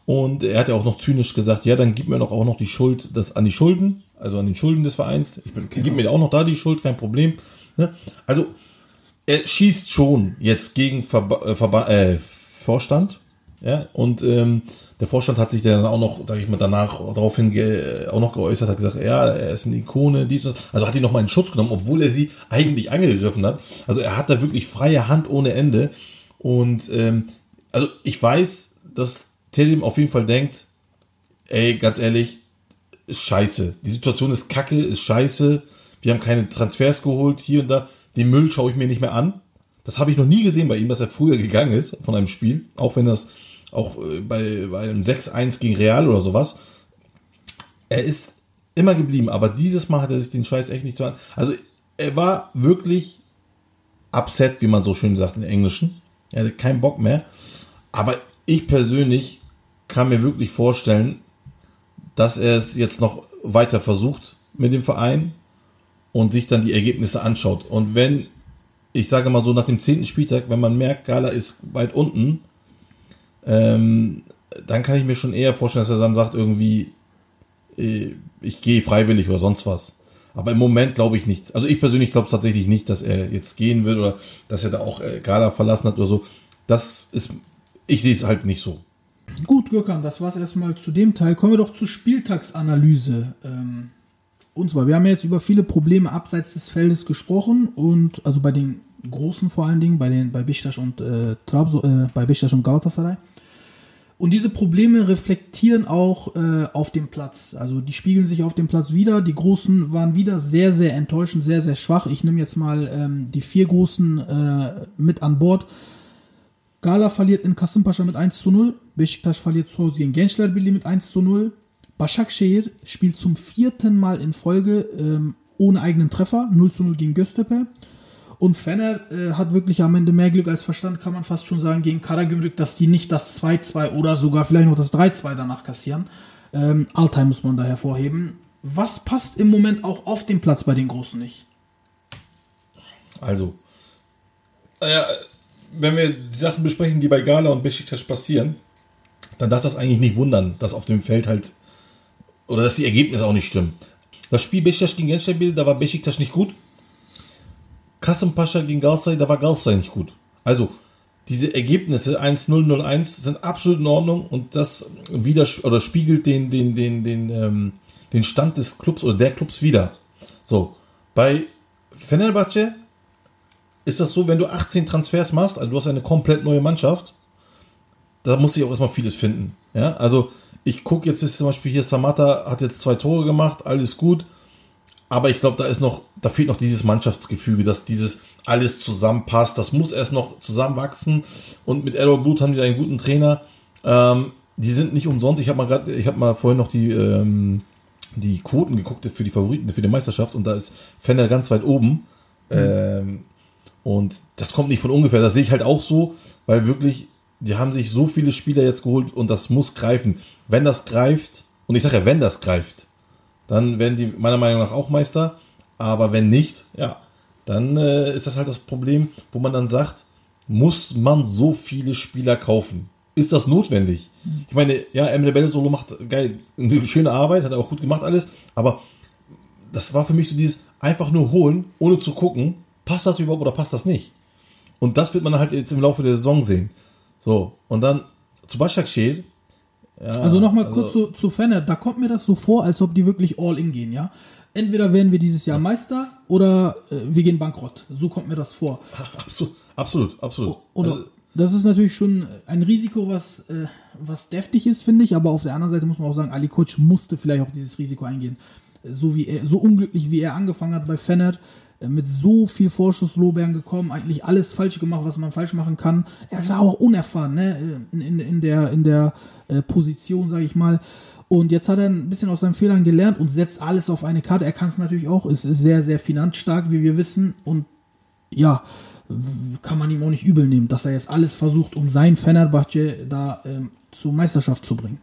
Und er hat ja auch noch zynisch gesagt, ja, dann gib mir doch auch noch die Schuld, das an die Schulden, also an den Schulden des Vereins. Ich bin, gib mir auch noch da die Schuld, kein Problem. Ne? Also, er schießt schon jetzt gegen Verba äh, Verba äh, Vorstand, ja, und ähm, der Vorstand hat sich dann auch noch, sage ich mal, danach daraufhin auch noch geäußert, hat gesagt, ja, er ist eine Ikone, dies und das. Also hat ihn nochmal in Schutz genommen, obwohl er sie eigentlich angegriffen hat. Also er hat da wirklich freie Hand ohne Ende. Und ähm, also ich weiß, dass Telim auf jeden Fall denkt, ey, ganz ehrlich, ist scheiße. Die Situation ist kacke, ist scheiße. Wir haben keine Transfers geholt, hier und da. Den Müll schaue ich mir nicht mehr an. Das habe ich noch nie gesehen bei ihm, dass er früher gegangen ist von einem Spiel, auch wenn das auch äh, bei, bei einem 6-1 gegen Real oder sowas. Er ist immer geblieben, aber dieses Mal hat er sich den Scheiß echt nicht so an. Also er war wirklich upset, wie man so schön sagt in Englischen. Er hatte keinen Bock mehr. Aber ich persönlich kann mir wirklich vorstellen, dass er es jetzt noch weiter versucht mit dem Verein und sich dann die Ergebnisse anschaut. Und wenn ich sage mal so, nach dem zehnten Spieltag, wenn man merkt, Gala ist weit unten, ähm, dann kann ich mir schon eher vorstellen, dass er dann sagt, irgendwie, äh, ich gehe freiwillig oder sonst was. Aber im Moment glaube ich nicht. Also ich persönlich glaube tatsächlich nicht, dass er jetzt gehen will oder dass er da auch äh, Gala verlassen hat oder so. Das ist, ich sehe es halt nicht so. Gut, Gökhan, das war's erstmal zu dem Teil. Kommen wir doch zur Spieltagsanalyse. Ähm, und zwar, wir haben ja jetzt über viele Probleme abseits des Feldes gesprochen und also bei den großen vor allen Dingen, bei den bei Beşiktaş und äh, Trabzon, äh, bei Beşiktaş und Galatasaray. Und diese Probleme reflektieren auch äh, auf dem Platz. Also die spiegeln sich auf dem Platz wieder. Die Großen waren wieder sehr, sehr enttäuschend, sehr, sehr schwach. Ich nehme jetzt mal ähm, die vier Großen äh, mit an Bord. Gala verliert in Kasımpaşa mit 1 zu 0. Beşiktaş verliert zu Hause gegen Gençlerbirliği mit 1 zu 0. Başakşehir spielt zum vierten Mal in Folge ähm, ohne eigenen Treffer, 0 zu 0 gegen Göztepe. Und Fenner äh, hat wirklich am Ende mehr Glück als Verstand, kann man fast schon sagen, gegen Karagümrük, dass die nicht das 2-2 oder sogar vielleicht noch das 3-2 danach kassieren. Ähm, Altay muss man da hervorheben. Was passt im Moment auch auf dem Platz bei den Großen nicht? Also, äh, wenn wir die Sachen besprechen, die bei Gala und Besiktas passieren, dann darf das eigentlich nicht wundern, dass auf dem Feld halt oder dass die Ergebnisse auch nicht stimmen. Das Spiel Besiktas gegen Gençlerbirliği, da war Besiktas nicht gut. Kasımpaşa gegen Galatasaray, da war Galatasaray nicht gut. Also, diese Ergebnisse 1-0, 0-1 sind absolut in Ordnung und das wieder oder spiegelt den, den, den, den, ähm, den Stand des Clubs oder der Clubs wieder. So, bei Fenerbahce ist das so, wenn du 18 Transfers machst, also du hast eine komplett neue Mannschaft, da muss ich auch erstmal vieles finden. Ja, also ich gucke jetzt ist zum Beispiel hier Samata hat jetzt zwei Tore gemacht, alles gut. Aber ich glaube, da ist noch, da fehlt noch dieses Mannschaftsgefüge, dass dieses alles zusammenpasst. Das muss erst noch zusammenwachsen. Und mit Errol Blut haben die einen guten Trainer. Ähm, die sind nicht umsonst. Ich habe mal gerade, ich habe mal vorhin noch die ähm, die Quoten geguckt für die Favoriten für die Meisterschaft und da ist Fender ganz weit oben. Mhm. Ähm, und das kommt nicht von ungefähr. Das sehe ich halt auch so, weil wirklich die haben sich so viele Spieler jetzt geholt und das muss greifen. Wenn das greift, und ich sage ja, wenn das greift, dann werden die meiner Meinung nach auch Meister. Aber wenn nicht, ja, dann äh, ist das halt das Problem, wo man dann sagt, muss man so viele Spieler kaufen? Ist das notwendig? Ich meine, ja, Emre Bello macht geil, eine schöne Arbeit, hat er auch gut gemacht alles, aber das war für mich so dieses einfach nur holen, ohne zu gucken, passt das überhaupt oder passt das nicht? Und das wird man halt jetzt im Laufe der Saison sehen. So, und dann zu Başakşehir. Ja, also nochmal also, kurz zu, zu Fenner, da kommt mir das so vor, als ob die wirklich all in gehen, ja? Entweder werden wir dieses Jahr Meister oder äh, wir gehen bankrott. So kommt mir das vor. (laughs) Absolut, absolut, absolut. Oder, also, das ist natürlich schon ein Risiko, was, äh, was deftig ist, finde ich, aber auf der anderen Seite muss man auch sagen, Ali Koç musste vielleicht auch dieses Risiko eingehen. So wie er, so unglücklich wie er angefangen hat bei Fennert, äh, mit so viel Vorschusslobern gekommen, eigentlich alles falsch gemacht, was man falsch machen kann. Er war auch unerfahren ne? in, in, in der, in der äh, Position, sage ich mal. Und jetzt hat er ein bisschen aus seinen Fehlern gelernt und setzt alles auf eine Karte. Er kann es natürlich auch, ist sehr, sehr finanzstark, wie wir wissen. Und ja, kann man ihm auch nicht übel nehmen, dass er jetzt alles versucht, um sein Fenerbahce da ähm, zur Meisterschaft zu bringen.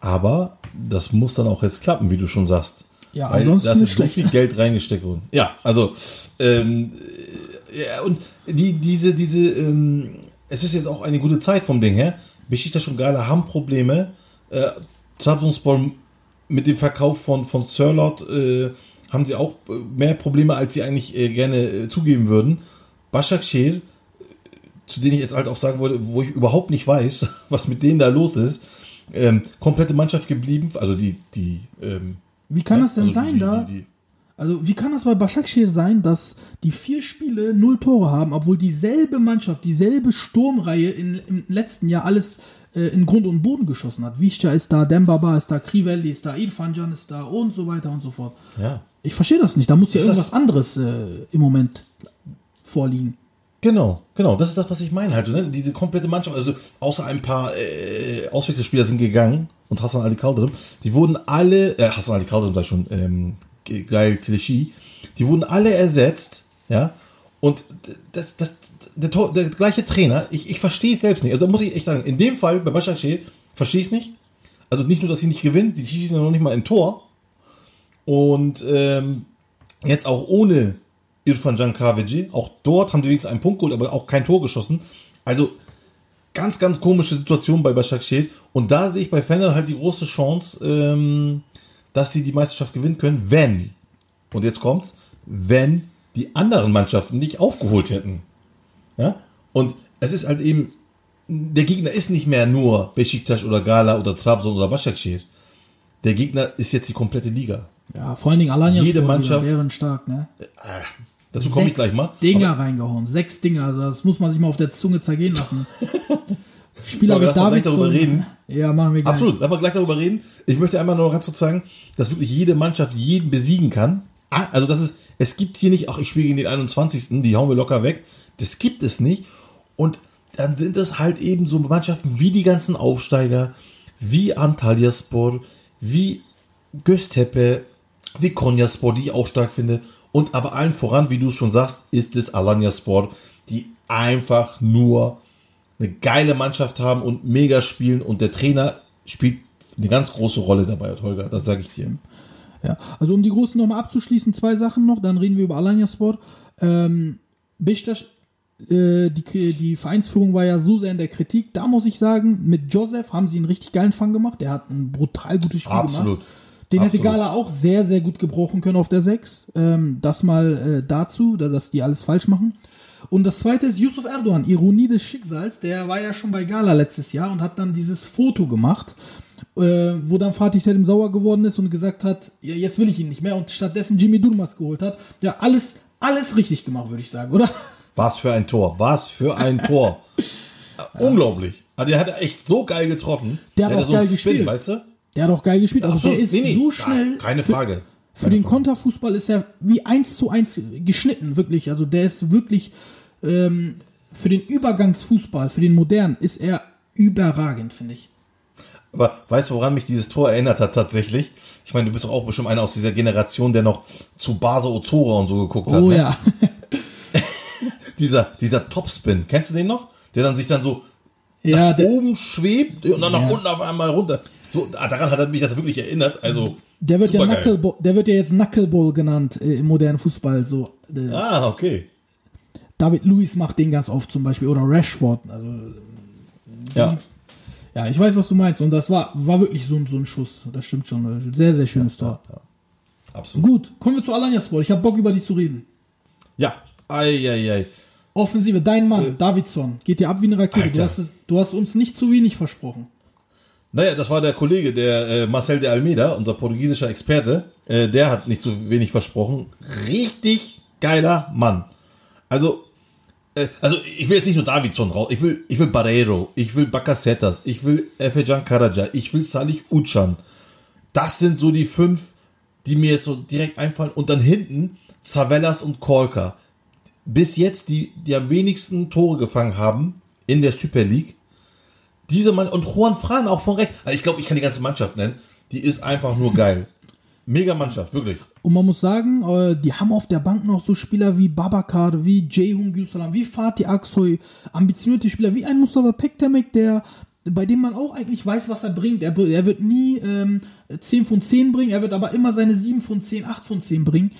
Aber das muss dann auch jetzt klappen, wie du schon sagst. Ja, Weil ansonsten da ist so schlecht. viel Geld reingesteckt worden. Ja, also ähm, äh, ja, und die, diese, diese, ähm, es ist jetzt auch eine gute Zeit vom Ding her. Besiktas und Gala haben Probleme. Äh, Trabzonspor mit dem Verkauf von, von Sörlot äh, haben sie auch äh, mehr Probleme, als sie eigentlich äh, gerne äh, zugeben würden. Başakşehir, äh, zu denen ich jetzt halt auch sagen wollte, wo ich überhaupt nicht weiß, (laughs) was mit denen da los ist, ähm, komplette Mannschaft geblieben, also die, die, ähm, Wie kann das denn also sein die, da? Die, die, Also wie kann das bei Başakşehir sein, dass die vier Spiele null Tore haben, obwohl dieselbe Mannschaft, dieselbe Sturmreihe in, im letzten Jahr alles äh, in Grund und Boden geschossen hat? Visca ist da, Dembaba ist da, Krivelli ist da, Irfancan ist da und so weiter und so fort. ja. Ich verstehe das nicht. Da muss ja Ist irgendwas anderes äh, im Moment vorliegen. Genau, genau, das ist das, was ich meine halt. So, ne? Diese komplette Mannschaft, also außer ein paar äh, Auswechselspieler sind gegangen und Hassan Ali Kaldırım, die wurden alle, äh, Hassan Ali Kaldırım sag ich schon, ähm, geil Klischee, die wurden alle ersetzt, ja, und das, das, der, der gleiche Trainer, ich, ich verstehe es selbst nicht. Also muss ich echt sagen, in dem Fall bei Başakşehir verstehe ich es nicht. Also nicht nur, dass sie nicht gewinnen, sie schießen ja noch nicht mal ein Tor. Und ähm, jetzt auch ohne Irfan Can Kahveci, auch dort haben die wenigstens einen Punkt geholt, aber auch kein Tor geschossen. Also ganz, ganz komische Situation bei Başakşehir. Und da sehe ich bei Fener halt die große Chance, ähm, dass sie die Meisterschaft gewinnen können, wenn, und jetzt kommt's, wenn die anderen Mannschaften nicht aufgeholt hätten. Ja? Und es ist halt eben, der Gegner ist nicht mehr nur Besiktas oder Gala oder Trabzon oder Başakşehir. Der Gegner ist jetzt die komplette Liga. Ja, vor allen Dingen Alanya Jede Mannschaft- wären stark, ne? Dazu komme ich gleich mal. Dinger reingehauen, sechs Dinger, also das muss man sich mal auf der Zunge zergehen lassen. (laughs) Spieler gleich David darüber reden. Ja, machen wir gleich. Absolut, lass mal gleich darüber reden. Ich möchte einmal noch ganz kurz sagen, dass wirklich jede Mannschaft jeden besiegen kann. Ah, Also das ist, es gibt hier nicht, ach, ich spiele gegen den 21. Die hauen wir locker weg. Das gibt es nicht. Und dann sind es halt eben so Mannschaften wie die ganzen Aufsteiger, wie Antalyaspor, wie Göztepe, wie Konyaspor, die ich auch stark finde. Und aber allen voran, wie du es schon sagst, ist es Alanyaspor, die einfach nur eine geile Mannschaft haben und mega spielen und der Trainer spielt eine ganz große Rolle dabei, Holger, das sage ich dir. Ja, also um die Großen nochmal abzuschließen, zwei Sachen noch, dann reden wir über Alanya Sport. Ähm, Beşiktaş, äh, die, die Vereinsführung war ja so sehr in der Kritik. Da muss ich sagen, mit Joseph haben sie einen richtig geilen Fang gemacht. Der hat ein brutal gutes Spiel Absolut. gemacht. Den hätte. Gala auch sehr, sehr gut gebrauchen können auf der 6. Ähm, das mal äh, dazu, da- dass die alles falsch machen. Und das zweite ist Yusuf Erdogan, Ironie des Schicksals. Der war ja schon bei Gala letztes Jahr und hat dann dieses Foto gemacht, äh, wo dann Fatih Terim sauer geworden ist und gesagt hat, ja, jetzt will ich ihn nicht mehr und stattdessen Jimmy Durmaz geholt hat. Ja, alles, alles richtig gemacht, würde ich sagen, oder? Was für ein Tor, was für ein Tor. (laughs) Unglaublich. Also der hat echt so geil getroffen. Der hat hatte auch so geil gespielt. weißt du? Der hat auch geil gespielt. Also Absolut. der ist Nee, nee. so schnell. keine für- Frage. Für den Konterfußball ist er wie eins zu eins geschnitten, wirklich. Also der ist wirklich ähm, für den Übergangsfußball, für den modernen, ist er überragend, finde ich. Aber weißt du, woran mich dieses Tor erinnert hat tatsächlich? Ich meine, du bist doch auch bestimmt einer aus dieser Generation, der noch zu Base Ozora und so geguckt hat. Oh ne? ja. (laughs) Dieser, dieser Topspin, kennst du den noch? Der dann sich dann so ja, nach oben schwebt und dann nach Ja. unten auf einmal runter. So, daran hat er mich das wirklich erinnert. Also, der wird ja. Knuckleball, der wird ja jetzt Knuckleball genannt äh, im modernen Fußball. So, äh, Ah, okay. David Lewis macht den ganz oft zum Beispiel oder Rashford. Also Ja. ja, ich weiß, was du meinst. Und das war, war wirklich so, ein- so ein Schuss. Das stimmt schon. Sehr, sehr schönes Tor. Absolut. Gut, kommen wir zu Alanya Sport. Ich habe Bock, über dich zu reden. Ja. Eieiei. Offensive, dein Mann, Davidson, geht dir ab wie eine Rakete. Du hast, du hast uns nicht zu wenig versprochen. Naja, das war der Kollege, der äh, Marcel de Almeida, unser portugiesischer Experte. Äh, der hat nicht so wenig versprochen. Richtig geiler Mann. Also, äh, also ich will jetzt nicht nur Davidson raus. Ich will, ich will Barreiro, ich will Bakasetas, ich will Efecan Karaca, ich will Salih Ucan. Das sind so die fünf, die mir jetzt so direkt einfallen. Und dann hinten Zavellas und Kolka. Bis jetzt die, die am wenigsten Tore gefangen haben in der Super League. Diese Mann und Juan Fran auch von rechts. Also ich glaube, ich kann die ganze Mannschaft nennen. Die ist einfach nur geil. Mega Mannschaft, wirklich. Und man muss sagen, äh, die haben auf der Bank noch so Spieler wie Babakar, wie Ceyhun Gülsalam, wie Fatih Aksoy, ambitionierte Spieler, wie ein Mustafa Pektemek, der bei dem man auch eigentlich weiß, was er bringt. Er, er wird nie ähm, 10 von 10 bringen, er wird aber immer seine 7 von 10, 8 von 10 bringen.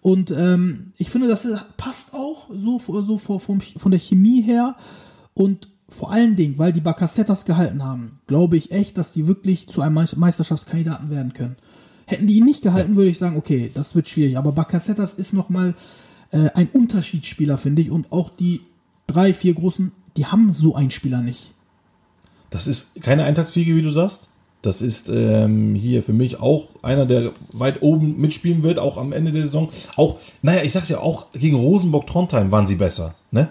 Und ähm, ich finde, das passt auch so, so von, von der Chemie her. Und vor allen Dingen, weil die Bacassettas gehalten haben, glaube ich echt, dass die wirklich zu einem Meisterschaftskandidaten werden können. Hätten die ihn nicht gehalten, würde ich sagen, okay, das wird schwierig. Aber Bacassettas ist nochmal äh, ein Unterschiedsspieler, finde ich. Und auch die drei, vier großen, die haben so einen Spieler nicht. Das ist keine Eintagsfliege, wie du sagst. Das ist ähm, hier für mich auch einer, der weit oben mitspielen wird, auch am Ende der Saison. Auch, naja, ich sag's ja, auch gegen Rosenborg Trondheim waren sie besser. Ne?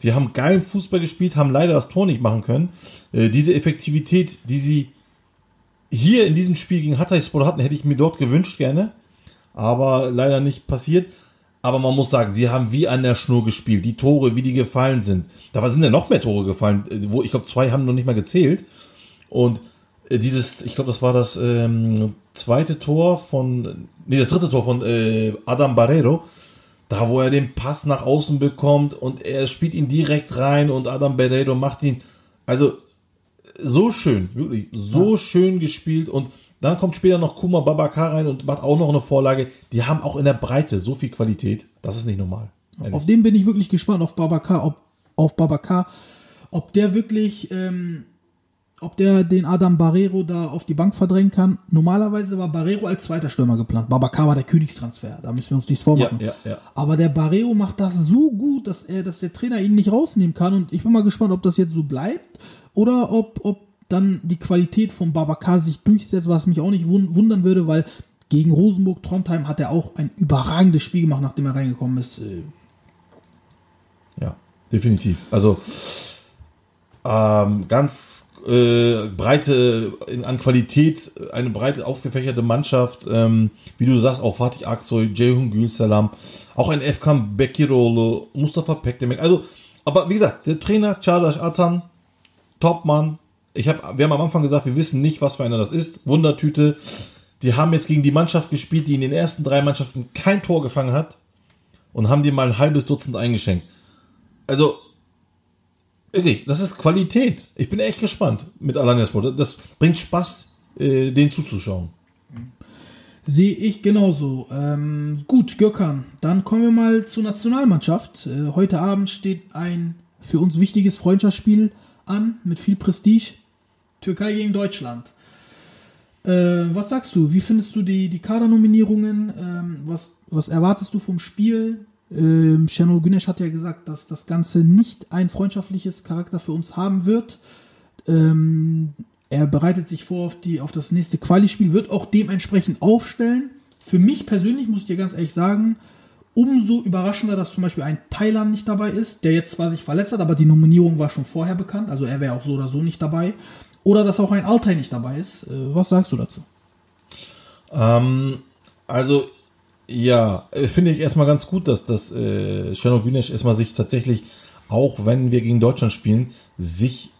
Sie haben geilen Fußball gespielt, haben leider das Tor nicht machen können. Äh, diese Effektivität, die sie hier in diesem Spiel gegen Hatayspor hatten, hätte ich mir dort gewünscht gerne. Aber leider nicht passiert. Aber man muss sagen, sie haben wie an der Schnur gespielt. Die Tore, wie die gefallen sind. Da sind ja noch mehr Tore gefallen. Wo, ich glaube, zwei haben noch nicht mal gezählt. Und äh, dieses, ich glaube, das war das ähm, zweite Tor von, nee, das dritte Tor von äh, Adam Barreiro. Da, wo er den Pass nach außen bekommt und er spielt ihn direkt rein und Adam Barreiro macht ihn. Also, so schön, wirklich, so ja. schön gespielt und dann kommt später noch Kuma Babakar rein und macht auch noch eine Vorlage. Die haben auch in der Breite so viel Qualität. Das ist nicht normal. Ehrlich. Auf den bin ich wirklich gespannt, auf Babakar, ob, auf Babakar, ob der wirklich, ähm, ob der den Adam Barrero da auf die Bank verdrängen kann. Normalerweise war Barrero als zweiter Stürmer geplant. Babakar war der Königstransfer. Da müssen wir uns nichts vormachen. Ja, ja, ja. Aber der Barrero macht das so gut, dass er, dass der Trainer ihn nicht rausnehmen kann. Und ich bin mal gespannt, ob das jetzt so bleibt oder ob, ob dann die Qualität von Babacar sich durchsetzt, was mich auch nicht wundern würde, weil gegen Rosenburg Trondheim hat er auch ein überragendes Spiel gemacht, nachdem er reingekommen ist. Ja, definitiv. Also ähm, ganz äh, breite in, an Qualität, eine breite aufgefächerte Mannschaft, ähm, wie du sagst, auch Fatih Aksoy, Ceyhun Gülsalam, auch ein Efkan Bekirolo, Mustafa Pekdemek. Also, aber wie gesagt, der Trainer Çağdaş Atan, Topmann, ich hab, wir haben am Anfang gesagt, wir wissen nicht, was für einer das ist. Wundertüte. Die haben jetzt gegen die Mannschaft gespielt, die in den ersten drei Mannschaften kein Tor gefangen hat und haben die mal ein halbes Dutzend eingeschenkt. Also, wirklich, das ist Qualität. Ich bin echt gespannt mit Alanyaspor. Das bringt Spaß, äh, den zuzuschauen. Sehe ich genauso. Ähm, gut, Gökhan, dann kommen wir mal zur Nationalmannschaft. Äh, heute Abend steht ein für uns wichtiges Freundschaftsspiel an mit viel Prestige. Türkei gegen Deutschland. Äh, was sagst du? Wie findest du die, die Kadernominierungen? Ähm, was, was erwartest du vom Spiel? Ähm, Şenol Güneş hat ja gesagt, dass das Ganze nicht ein freundschaftliches Charakter für uns haben wird. Ähm, er bereitet sich vor auf, die, auf das nächste Quali-Spiel, wird auch dementsprechend aufstellen. Für mich persönlich muss ich dir ganz ehrlich sagen, umso überraschender, dass zum Beispiel ein Thailand nicht dabei ist, der jetzt zwar sich verletzt hat, aber die Nominierung war schon vorher bekannt, also er wäre auch so oder so nicht dabei. Oder dass auch ein Altai nicht dabei ist. Äh, was sagst du dazu? Ähm, also, ja, äh, finde ich erstmal ganz gut, dass das äh, Güneş erstmal sich tatsächlich, auch wenn wir gegen Deutschland spielen, sich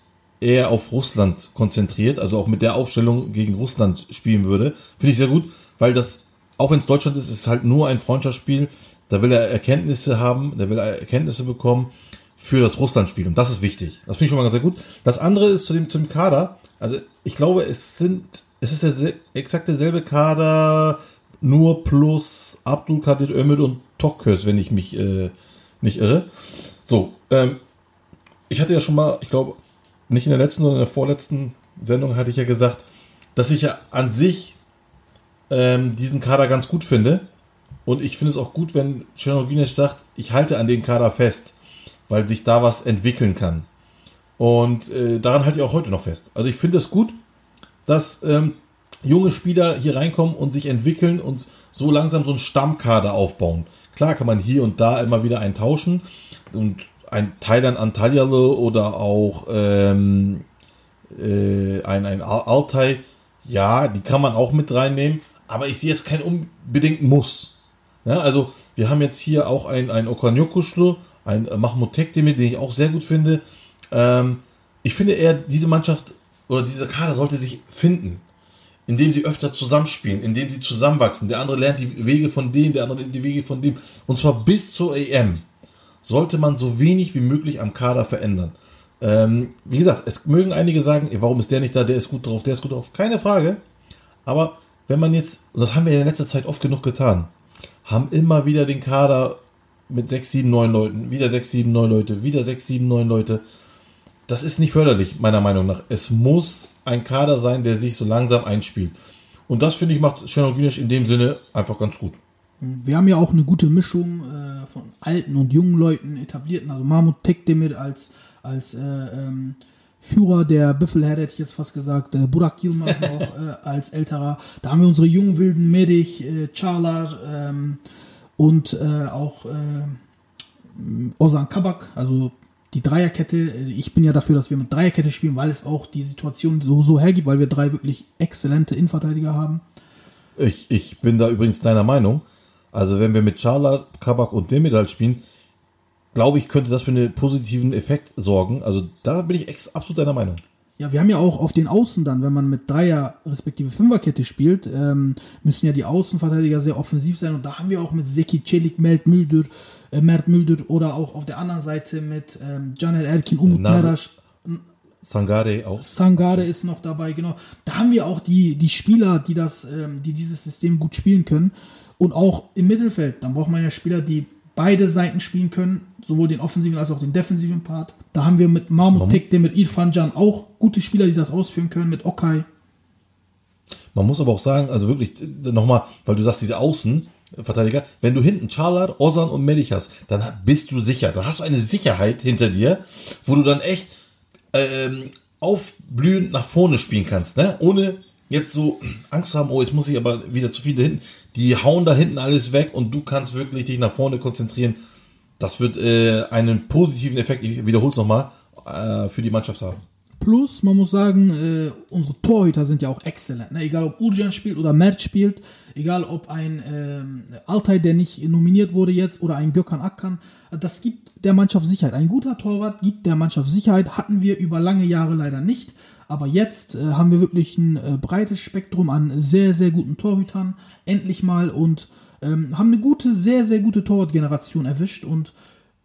eher auf Russland konzentriert, also auch mit der Aufstellung gegen Russland spielen würde. Finde ich sehr gut, weil das, auch wenn es Deutschland ist, ist halt nur ein Freundschaftsspiel. Da will er Erkenntnisse haben, da will er Erkenntnisse bekommen für das Russland-Spiel. Und das ist wichtig. Das finde ich schon mal ganz sehr gut. Das andere ist zu dem, zum Kader. Also ich glaube, es sind, es ist der exakt derselbe Kader, nur plus Abdul Kadir Ömür und Tokös, wenn ich mich äh, nicht irre. So, ähm, ich hatte ja schon mal, ich glaube, nicht in der letzten, sondern in der vorletzten Sendung hatte ich ja gesagt, dass ich ja an sich ähm, diesen Kader ganz gut finde. Und ich finde es auch gut, wenn Cenor Güneş sagt, ich halte an den Kader fest weil sich da was entwickeln kann. Und äh, daran halte ich auch heute noch fest. Also ich finde es gut, dass ähm, junge Spieler hier reinkommen und sich entwickeln und so langsam so einen Stammkader aufbauen. Klar kann man hier und da immer wieder einen tauschen und ein Thailand Antalyalo oder auch ähm, äh, ein, ein Altai, ja, die kann man auch mit reinnehmen, aber ich sehe es kein unbedingt Muss. Ja, also wir haben jetzt hier auch ein, ein Okanyokuschlu, ein Mahmoud Tekdemir, den ich auch sehr gut finde. Ähm, ich finde eher, diese Mannschaft oder dieser Kader sollte sich finden. Indem sie öfter zusammenspielen, indem sie zusammenwachsen. Der andere lernt die Wege von dem, der andere die Wege von dem. Und zwar bis zur EM sollte man so wenig wie möglich am Kader verändern. Ähm, wie gesagt, es mögen einige sagen, ey, warum ist der nicht da, der ist gut drauf, der ist gut drauf. Keine Frage. Aber wenn man jetzt, und das haben wir in letzter Zeit oft genug getan, haben immer wieder den Kader mit 6, 7, 9 Leuten, wieder 6, 7, 9 Leute, wieder 6, 7, 9 Leute. Das ist nicht förderlich, meiner Meinung nach. Es muss ein Kader sein, der sich so langsam einspielt. Und das, finde ich, macht Shannon Greenish in dem Sinne einfach ganz gut. Wir haben ja auch eine gute Mischung äh, von alten und jungen Leuten, etablierten. Also Mahmoud Tekdemir als, als äh, ähm, Führer der Büffelherde, hätte ich jetzt fast gesagt. Äh, Burak Yilmaz (laughs) noch äh, als älterer. Da haben wir unsere jungen Wilden, Medich, äh, Çağlar ähm, und äh, auch äh, Ozan Kabak, also die Dreierkette. Ich bin ja dafür, dass wir mit Dreierkette spielen, weil es auch die Situation so, so hergibt, weil wir drei wirklich exzellente Innenverteidiger haben. Ich, ich bin da übrigens deiner Meinung. Also wenn wir mit Charla, Kabak und Demirel spielen, glaube ich, könnte das für einen positiven Effekt sorgen. Also da bin ich absolut deiner Meinung. Ja, wir haben ja auch auf den Außen dann, wenn man mit Dreier respektive Fünferkette spielt, ähm, müssen ja die Außenverteidiger sehr offensiv sein und da haben wir auch mit Seki Celik, Mert Müldür, äh, Mert Müldür oder auch auf der anderen Seite mit ähm, Caner Erkin, Umut Meraş, Sangare auch. Sangare ist noch dabei, genau. Da haben wir auch die, die Spieler, die das, ähm, die dieses System gut spielen können. Und auch im Mittelfeld, dann braucht man ja Spieler, die beide Seiten spielen können, sowohl den offensiven als auch den defensiven Part. Da haben wir mit Mahmoud Tekte, mit Irfan Can auch gute Spieler, die das ausführen können, mit Okay. Man muss aber auch sagen, also wirklich nochmal, weil du sagst, diese Außenverteidiger, wenn du hinten Charlat, Ozan und Melich hast, dann bist du sicher. Dann hast du eine Sicherheit hinter dir, wo du dann echt ähm, aufblühend nach vorne spielen kannst, ne? Ohne jetzt so Angst zu haben, oh, jetzt muss ich aber wieder zu viele hinten. Die hauen da hinten alles weg und du kannst wirklich dich nach vorne konzentrieren. Das wird äh, einen positiven Effekt, ich wiederhole es nochmal, äh, für die Mannschaft haben. Plus, man muss sagen, äh, unsere Torhüter sind ja auch exzellent. Ne? Egal ob Urjan spielt oder Mert spielt, egal ob ein ähm, Altay, der nicht nominiert wurde jetzt, oder ein Gökhan Akkan, das gibt der Mannschaft Sicherheit. Ein guter Torwart gibt der Mannschaft Sicherheit, hatten wir über lange Jahre leider nicht. Aber jetzt äh, haben wir wirklich ein äh, breites Spektrum an sehr, sehr guten Torhütern, endlich mal, und ähm, haben eine gute, sehr, sehr gute Torwartgeneration erwischt und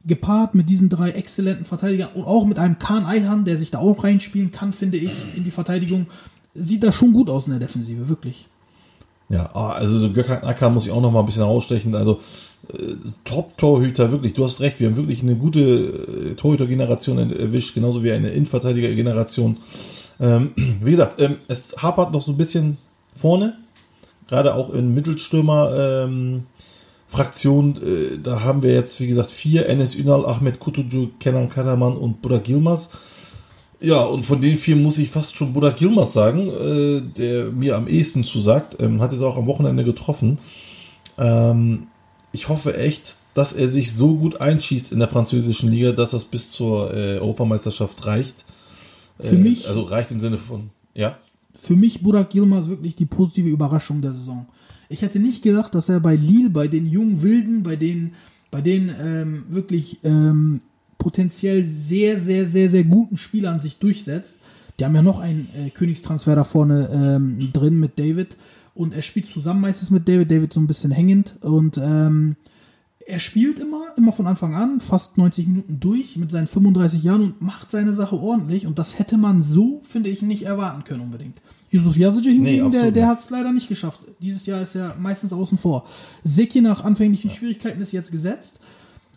gepaart mit diesen drei exzellenten Verteidigern und auch mit einem Kahn Eihan, der sich da auch reinspielen kann, finde ich, in die Verteidigung, sieht das schon gut aus in der Defensive, wirklich. Ja, ah, also so Gökhan Acker muss ich auch noch mal ein bisschen rausstechen. Also Top-Torhüter, wirklich, du hast recht, wir haben wirklich eine gute äh, Torhüter-Generation erwischt, genauso wie eine Innenverteidiger-Generation. Ähm, wie gesagt, ähm, es hapert noch so ein bisschen vorne, gerade auch in Mittelstürmer. Ähm, äh, da haben wir jetzt, wie gesagt, vier, Enes Ünal, Ahmed Kutucu, Kenan Karaman und Burak Yilmaz. Ja, und von den vier muss ich fast schon Burak Yilmaz sagen, äh, der mir am ehesten zusagt. Ähm, hat jetzt auch am Wochenende getroffen. Ähm, ich hoffe echt, dass er sich so gut einschießt in der französischen Liga, dass das bis zur äh, Europameisterschaft reicht. Für Äh, mich- Also reicht im Sinne von, ja. Für mich Burak Yilmaz wirklich die positive Überraschung der Saison. Ich hätte nicht gedacht, dass er bei Lille, bei den jungen Wilden, bei den, bei den ähm, wirklich ähm, potenziell sehr, sehr, sehr, sehr guten Spielern sich durchsetzt. Die haben ja noch einen äh, Königstransfer da vorne ähm, drin mit David. Und er spielt zusammen meistens mit David. David so ein bisschen hängend. Und ähm, er spielt immer, immer von Anfang an, fast 90 Minuten durch mit seinen 35 Jahren und macht seine Sache ordentlich. Und das hätte man so, finde ich, nicht erwarten können unbedingt. Yusuf Yazici hingegen, der, absolut der nicht. hat es leider nicht geschafft. Dieses Jahr ist er meistens außen vor. Seki nach anfänglichen Schwierigkeiten ist jetzt gesetzt.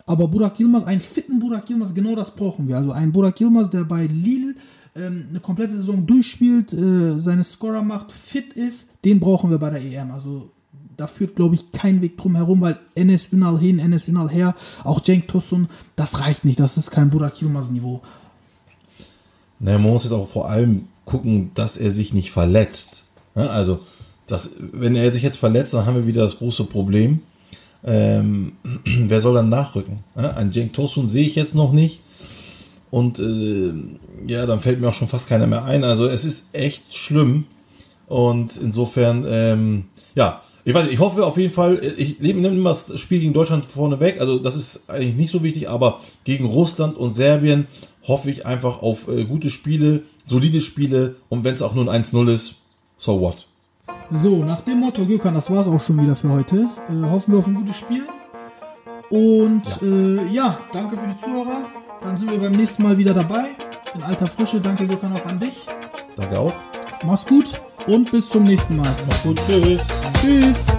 Aber Burak Yilmaz, einen fitten Burak Yilmaz, genau das brauchen wir. Also einen Burak Yilmaz, der bei Lille ähm, eine komplette Saison durchspielt, äh, seine Scorer macht, fit ist, den brauchen wir bei der EM. Also da führt, glaube ich, kein Weg drum herum, weil Enes Ünal hin, Enes Ünal her, auch Cenk Tosun, das reicht nicht. Das ist kein Burak Yilmaz Niveau. Naja, man muss jetzt auch vor allem gucken, dass er sich nicht verletzt. Ja, also, das, wenn er sich jetzt verletzt, dann haben wir wieder das große Problem. Ähm, (clears throat) wer soll dann nachrücken? Ja, ein Cenk Tosun sehe ich jetzt noch nicht. Und äh, ja, dann fällt mir auch schon fast keiner mehr ein. Also es ist echt schlimm. Und insofern, ähm, ja, ich weiß ich hoffe auf jeden Fall, ich nehme mal das Spiel gegen Deutschland vorne weg, also das ist eigentlich nicht so wichtig, aber gegen Russland und Serbien hoffe ich einfach auf äh, gute Spiele, solide Spiele und wenn es auch nur ein 1-0 ist, so what? So, nach dem Motto, Gökhan, das war's auch schon wieder für heute. Äh, hoffen wir auf ein gutes Spiel. Und ja. Äh, ja, danke für die Zuhörer. Dann sind wir beim nächsten Mal wieder dabei. In alter Frische. Danke, Gökhan, auch an dich. Danke auch. Mach's gut und bis zum nächsten Mal. Mach's gut. Tschüss. Tschüss.